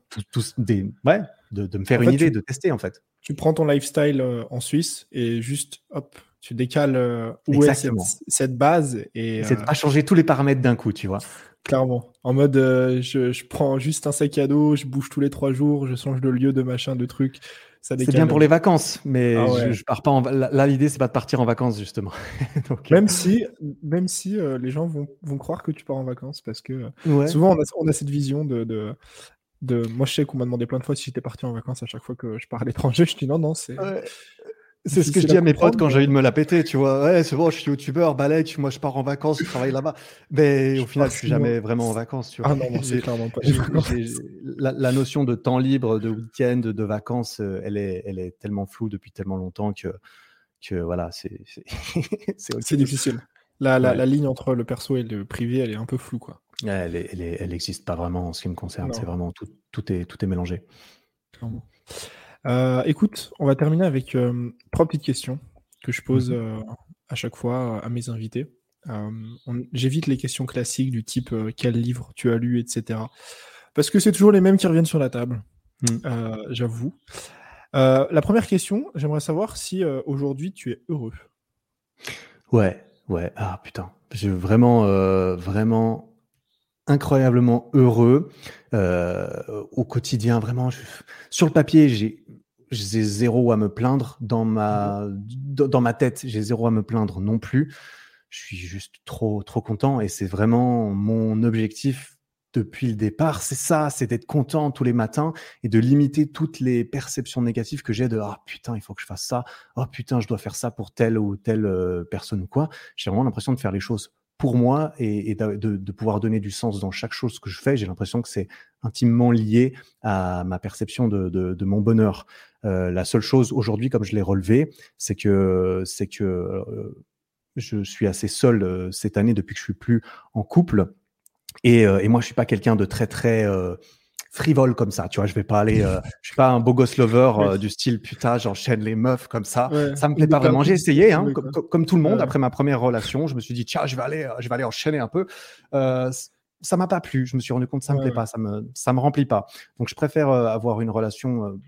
des ouais de, de me faire en une fait, idée tu, de tester en fait tu prends ton lifestyle euh, en Suisse et juste hop tu décales euh, où Exactement. est cette, cette, base et c'est de pas changer tous les paramètres d'un coup tu vois Clairement. En mode, euh, je, je, prends juste un sac à dos, je bouge tous les trois jours, je change de lieu, de machin, de trucs. C'est bien pour les vacances, mais ah ouais. je, je, pars pas en. Là, l'idée, c'est pas de partir en vacances justement. Donc, même euh... si, même si euh, les gens vont, vont croire que tu pars en vacances, parce que euh, ouais. souvent on a, on a, cette vision de, de, de... Moi, je sais qu'on m'a demandé plein de fois si j'étais parti en vacances à chaque fois que je pars à l'étranger. Je dis non, non, c'est. C'est ce que je dis à mes potes quand j'ai envie de me la péter, tu vois. Ouais, c'est bon, je suis youtubeur, balèque, moi je pars en vacances, je travaille là-bas. Mais au final, je suis jamais vraiment en vacances, tu vois. Ah non, non c'est clairement pas. La, la, notion de temps libre, de week-end, de vacances, euh, elle est, elle est tellement floue depuis tellement longtemps que, que voilà, c'est c'est difficile. La, la, la, ligne entre le perso et le privé, elle est un peu floue, quoi. Elle, n'existe pas vraiment en ce qui me concerne. C'est vraiment tout, tout, est, tout est mélangé. Euh, écoute, on va terminer avec euh, trois petites questions que je pose mhm. euh, à chaque fois à mes invités. J'évite les questions classiques du type quel livre tu as lu, etc. Parce que c'est toujours les mêmes qui reviennent sur la table, mhm. j'avoue. la première question, j'aimerais savoir si aujourd'hui tu es heureux. Ouais, ouais. Ah putain, j'ai vraiment, vraiment incroyablement heureux euh, au quotidien. Vraiment, sur le papier, j'ai j'ai zéro à me plaindre dans ma dans ma tête. J'ai zéro à me plaindre non plus. Je suis juste trop trop content et c'est vraiment mon objectif depuis le départ. C'est ça, c'est d'être content tous les matins et de limiter toutes les perceptions négatives que j'ai de ah putain il faut que je fasse ça, oh putain je dois faire ça pour telle ou telle euh, personne ou quoi. J'ai vraiment l'impression de faire les choses pour moi et, de, pouvoir donner du sens dans chaque chose que je fais, j'ai l'impression que c'est intimement lié à ma perception de, mon bonheur. Euh, la seule chose aujourd'hui, comme je l'ai relevé, c'est que c'est que euh, je suis assez seul euh, cette année depuis que je suis plus en couple. Et, et moi, je suis pas quelqu'un de très très frivole comme ça. Tu vois, je vais pas aller, euh, je suis pas un beau gosse lover euh, du style putain, j'enchaîne les meufs comme ça. Ça me plaît pas vraiment. J'ai essayé, hein, comme, tout le monde. Après ma première relation, je me suis dit tiens, je vais aller, euh, je vais aller enchaîner un peu ça m'a pas plu. Je me suis rendu compte que ça me plaît pas, ça me ça me remplit pas. Donc je préfère euh, avoir une relation euh,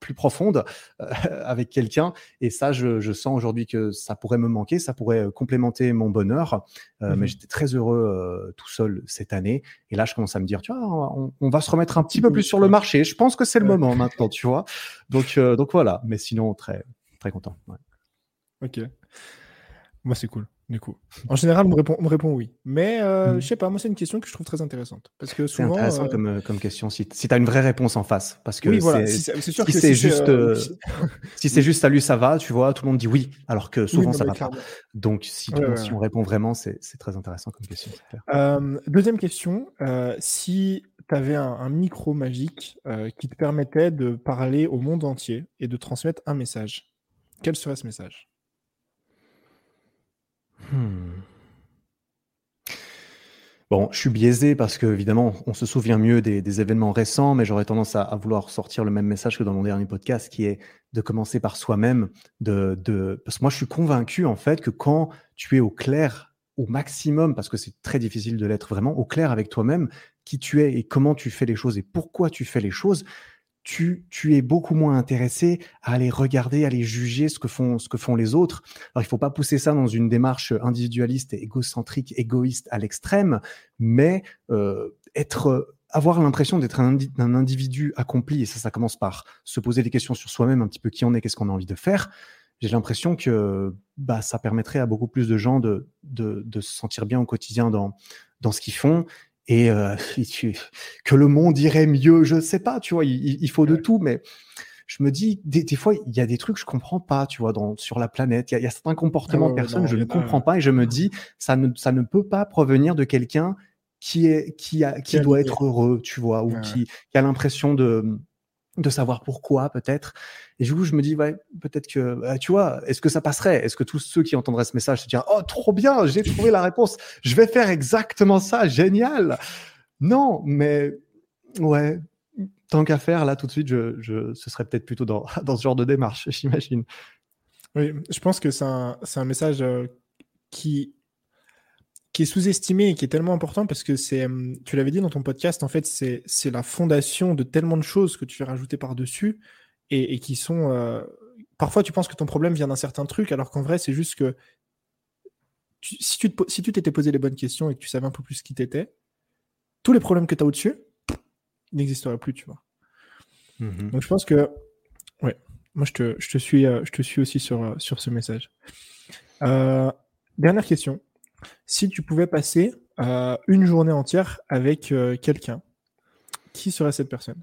plus profonde euh, avec quelqu'un. Et ça, je, je sens aujourd'hui que ça pourrait me manquer, ça pourrait complémenter mon bonheur. Mais mmh j'étais très heureux tout seul cette année. Et là, je commence à me dire, tu vois, on, on va se remettre un petit peu plus sur le marché. Je pense que c'est le moment maintenant, tu vois. Donc donc voilà. Mais sinon, très très content. Ok. Moi, c'est cool du coup. En général, on me répond, me répond oui. Mais euh, mmh. je sais pas, moi, c'est une question que je trouve très intéressante. Parce que souvent. C'est intéressant euh, comme, euh, comme, question si, si tu as une vraie réponse en face. Parce que oui, voilà, c'est sûr si c'est juste, euh, si c'est juste salut, ça va, tu vois, tout le monde dit oui, alors que souvent ça va pas. Donc, si, si on répond vraiment, c'est très intéressant comme question. deuxième question si tu avais un, un, micro magique qui te permettait de parler au monde entier et de transmettre un message, quel serait ce message? Hmm. Bon, je suis biaisé parce que évidemment, on se souvient mieux des, événements récents, mais j'aurais tendance à, vouloir sortir le même message que dans mon dernier podcast, qui est de commencer par soi-même. De, de, parce que moi, je suis convaincu en fait que quand tu es au clair au maximum, parce que c'est très difficile de l'être vraiment, au clair avec toi-même, qui tu es et comment tu fais les choses et pourquoi tu fais les choses, tu, es beaucoup moins intéressé à aller regarder, à aller juger ce que font, ce que font les autres. Alors, il faut pas pousser ça dans une démarche individualiste, égocentrique, égoïste à l'extrême, mais euh, être avoir l'impression d'être un, un, individu accompli, et ça, ça commence par se poser des questions sur soi-même, un petit peu qui on est, qu'est-ce qu'on a envie de faire. J'ai l'impression que bah, ça permettrait à beaucoup plus de gens de, de, de se sentir bien au quotidien dans, dans ce qu'ils font et euh, que le monde irait mieux, je sais pas, tu vois, il, faut de tout, mais je me dis, des, des, fois, il y a des trucs que je comprends pas, tu vois, dans, sur la planète. Il y, a certains comportements de personnes je ne comprends pas et je me dis, ça ne, ça ne peut pas provenir de quelqu'un qui est, qui a, qui doit être heureux, tu vois, ou qui, qui a l'impression de, de savoir pourquoi peut-être. Et du coup, je me dis, ouais, peut-être que, bah, tu vois, est-ce que ça passerait? Est-ce que tous ceux qui entendraient ce message se diraient, oh, trop bien, j'ai trouvé la réponse, je vais faire exactement ça, génial Non, mais ouais, tant qu'à faire, là, tout de suite, je, je ce serait peut-être plutôt dans, dans ce genre de démarche, j'imagine. Oui, je pense que c'est un, un, message euh, qui qui est sous-estimé et qui est tellement important parce que c'est, hum, tu l'avais dit dans ton podcast, en fait, c'est, c'est la fondation de tellement de choses que tu fais rajouter par-dessus et, et qui sont. Euh, parfois, tu penses que ton problème vient d'un certain truc, alors qu'en vrai, c'est juste que si, tu te, si tu t'étais posé les bonnes questions et que tu savais un peu plus qui t'étais, tous les problèmes que tu as au-dessus n'existeraient plus, tu vois. Mmh Donc, je pense que. Ouais, moi, je te, je te, suis, euh, je te suis aussi sur, euh, sur ce message. dernière question. Si tu pouvais passer euh, une journée entière avec euh, quelqu'un, qui serait cette personne?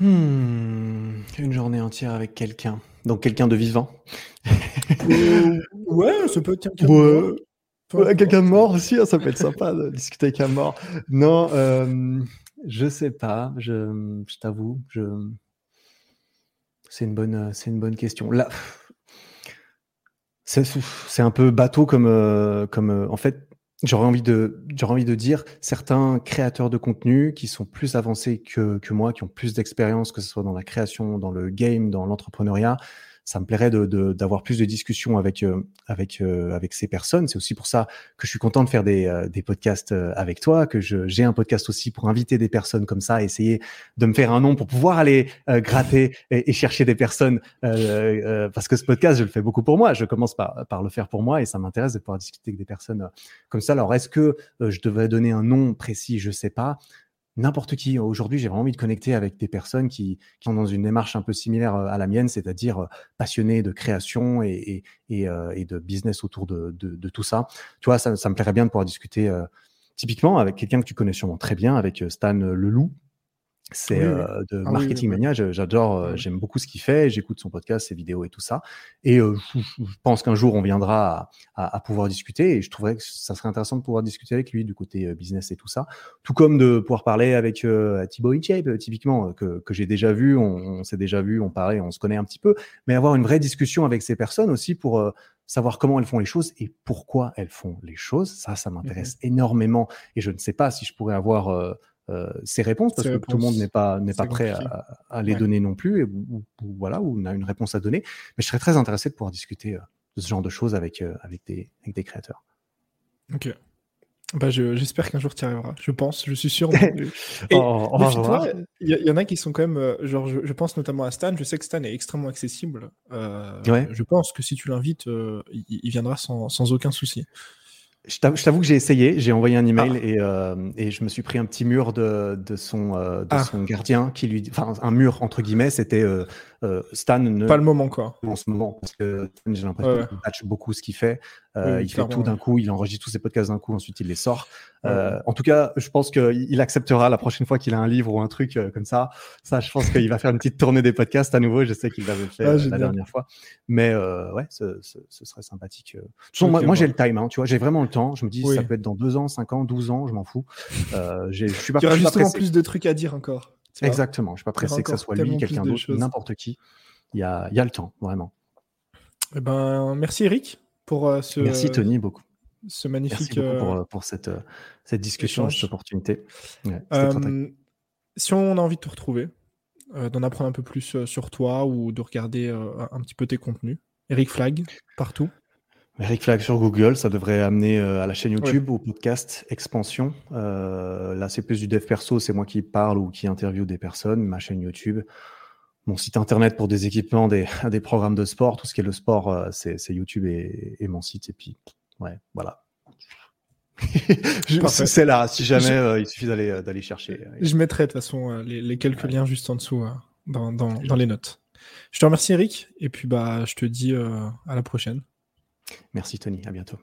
Hmm, Une journée entière avec quelqu'un. Donc quelqu'un de vivant. Euh, ouais, ça peut être quelqu'un de mort. quelqu'un de mort aussi, hein, ça peut être sympa de discuter avec un mort. Non, je sais pas. Je, je t'avoue, je... c'est une bonne, c'est une bonne question. Là, C'est un peu bateau comme, euh, comme euh, en fait, j'aurais envie de, j'aurais envie de dire certains créateurs de contenu qui sont plus avancés que, que moi, qui ont plus d'expérience, que ce soit dans la création, dans le game, dans l'entrepreneuriat, ça me plairait d'avoir de, plus de discussions avec euh, avec euh, avec ces personnes. C'est aussi pour ça que je suis content de faire des, euh, des podcasts avec toi, que j'ai un podcast aussi pour inviter des personnes comme ça, essayer de me faire un nom pour pouvoir aller gratter et, chercher des personnes. parce que ce podcast, je le fais beaucoup pour moi. Je commence par par le faire pour moi et ça m'intéresse de pouvoir discuter avec des personnes comme ça. Alors, est-ce que je devrais donner un nom précis? Je sais pas n'importe qui. Aujourd'hui, j'ai vraiment envie de connecter avec des personnes qui, sont dans une démarche un peu similaire euh, à la mienne, c'est-à-dire euh, passionnés de création et, euh, et, de business autour de, de, tout ça. Tu vois, ça, ça, me plairait bien de pouvoir discuter typiquement avec quelqu'un que tu connais sûrement très bien, avec Stan Leloup, c'est euh, de ah Marketing Mania. J'adore, euh, j'aime beaucoup ce qu'il fait. J'écoute son podcast, ses vidéos et tout ça. Et euh, je, pense qu'un jour on viendra à, à, pouvoir discuter. Et je trouverais que ça serait intéressant de pouvoir discuter avec lui du côté business et tout ça. Tout comme de pouvoir parler avec Thibaut Inchape, typiquement, que, que j'ai déjà vu. On, on s'est déjà vu, on parlait, on se connaît un petit peu. Mais avoir une vraie discussion avec ces personnes aussi pour savoir comment elles font les choses et pourquoi elles font les choses. Ça, ça mmh m'intéresse énormément. Et je ne sais pas si je pourrais avoir euh, ces réponses parce que tout le monde n'est pas n'est pas prêt à, les donner non plus et ou, voilà ou on a une réponse à donner. Mais je serais très intéressé de pouvoir discuter euh, de ce genre de choses avec euh, avec des avec des créateurs. Ok. Bah j'espère qu'un jour tu y arriveras. Je pense je suis sûr. Oh, il y, en a qui sont quand même genre je, pense notamment à Stan. Je sais que Stan est extrêmement accessible. Je pense que si tu l'invites il, viendra sans, sans aucun souci je t'avoue que j'ai essayé, j'ai envoyé un email ah. et, euh, et je me suis pris un petit mur de, de son, euh, de ah. son gardien qui lui, enfin un mur entre guillemets, c'était euh, euh, Stan. Ne, pas le moment quoi. En ce moment, parce que j'ai l'impression qu'il patch beaucoup ce qu'il fait. Euh, il fait tout d'un coup, il enregistre tous ses podcasts d'un coup, ensuite il les sort. Euh, en tout cas, je pense qu'il acceptera la prochaine fois qu'il a un livre ou un truc comme ça. Ça, je pense qu'il va faire une petite tournée des podcasts à nouveau. Je sais qu'il l'avait fait ah, la dernière fois. Mais ouais, ce, ce, serait sympathique. moi, j'ai le time, hein, tu vois, j'ai vraiment le temps. Je me dis, ça peut être dans deux ans, cinq ans, 12 ans, je m'en fous. je suis pas, y aura justement plus de trucs à dire encore. Exactement. Je suis pas pressé que ça soit lui, quelqu'un d'autre, n'importe qui. Il y a, y a le temps, vraiment. Eh ben, merci Eric pour euh, ce. Merci Tony beaucoup. Ce magnifique. Merci beaucoup pour, euh, pour cette, euh, cette discussion, cette opportunité. si on a envie de te retrouver, d'en apprendre un peu plus sur toi ou de regarder un petit peu tes contenus, Eric Flag, partout. Eric Flag sur Google, ça devrait amener à la chaîne YouTube, au podcast Expansion. là, c'est plus du dev perso, c'est moi qui parle ou qui interview des personnes. Ma chaîne YouTube, mon site internet pour des équipements, des, des programmes de sport, tout ce qui est le sport, euh, c'est YouTube et, mon site. Et puis, ouais, voilà. c'est là, si jamais euh, il suffit d'aller euh, d'aller chercher. Je mettrai de toute façon les, quelques liens juste en dessous dans, dans, dans, les notes. Je te remercie Eric et puis bah je te dis à la prochaine. Merci Tony, à bientôt.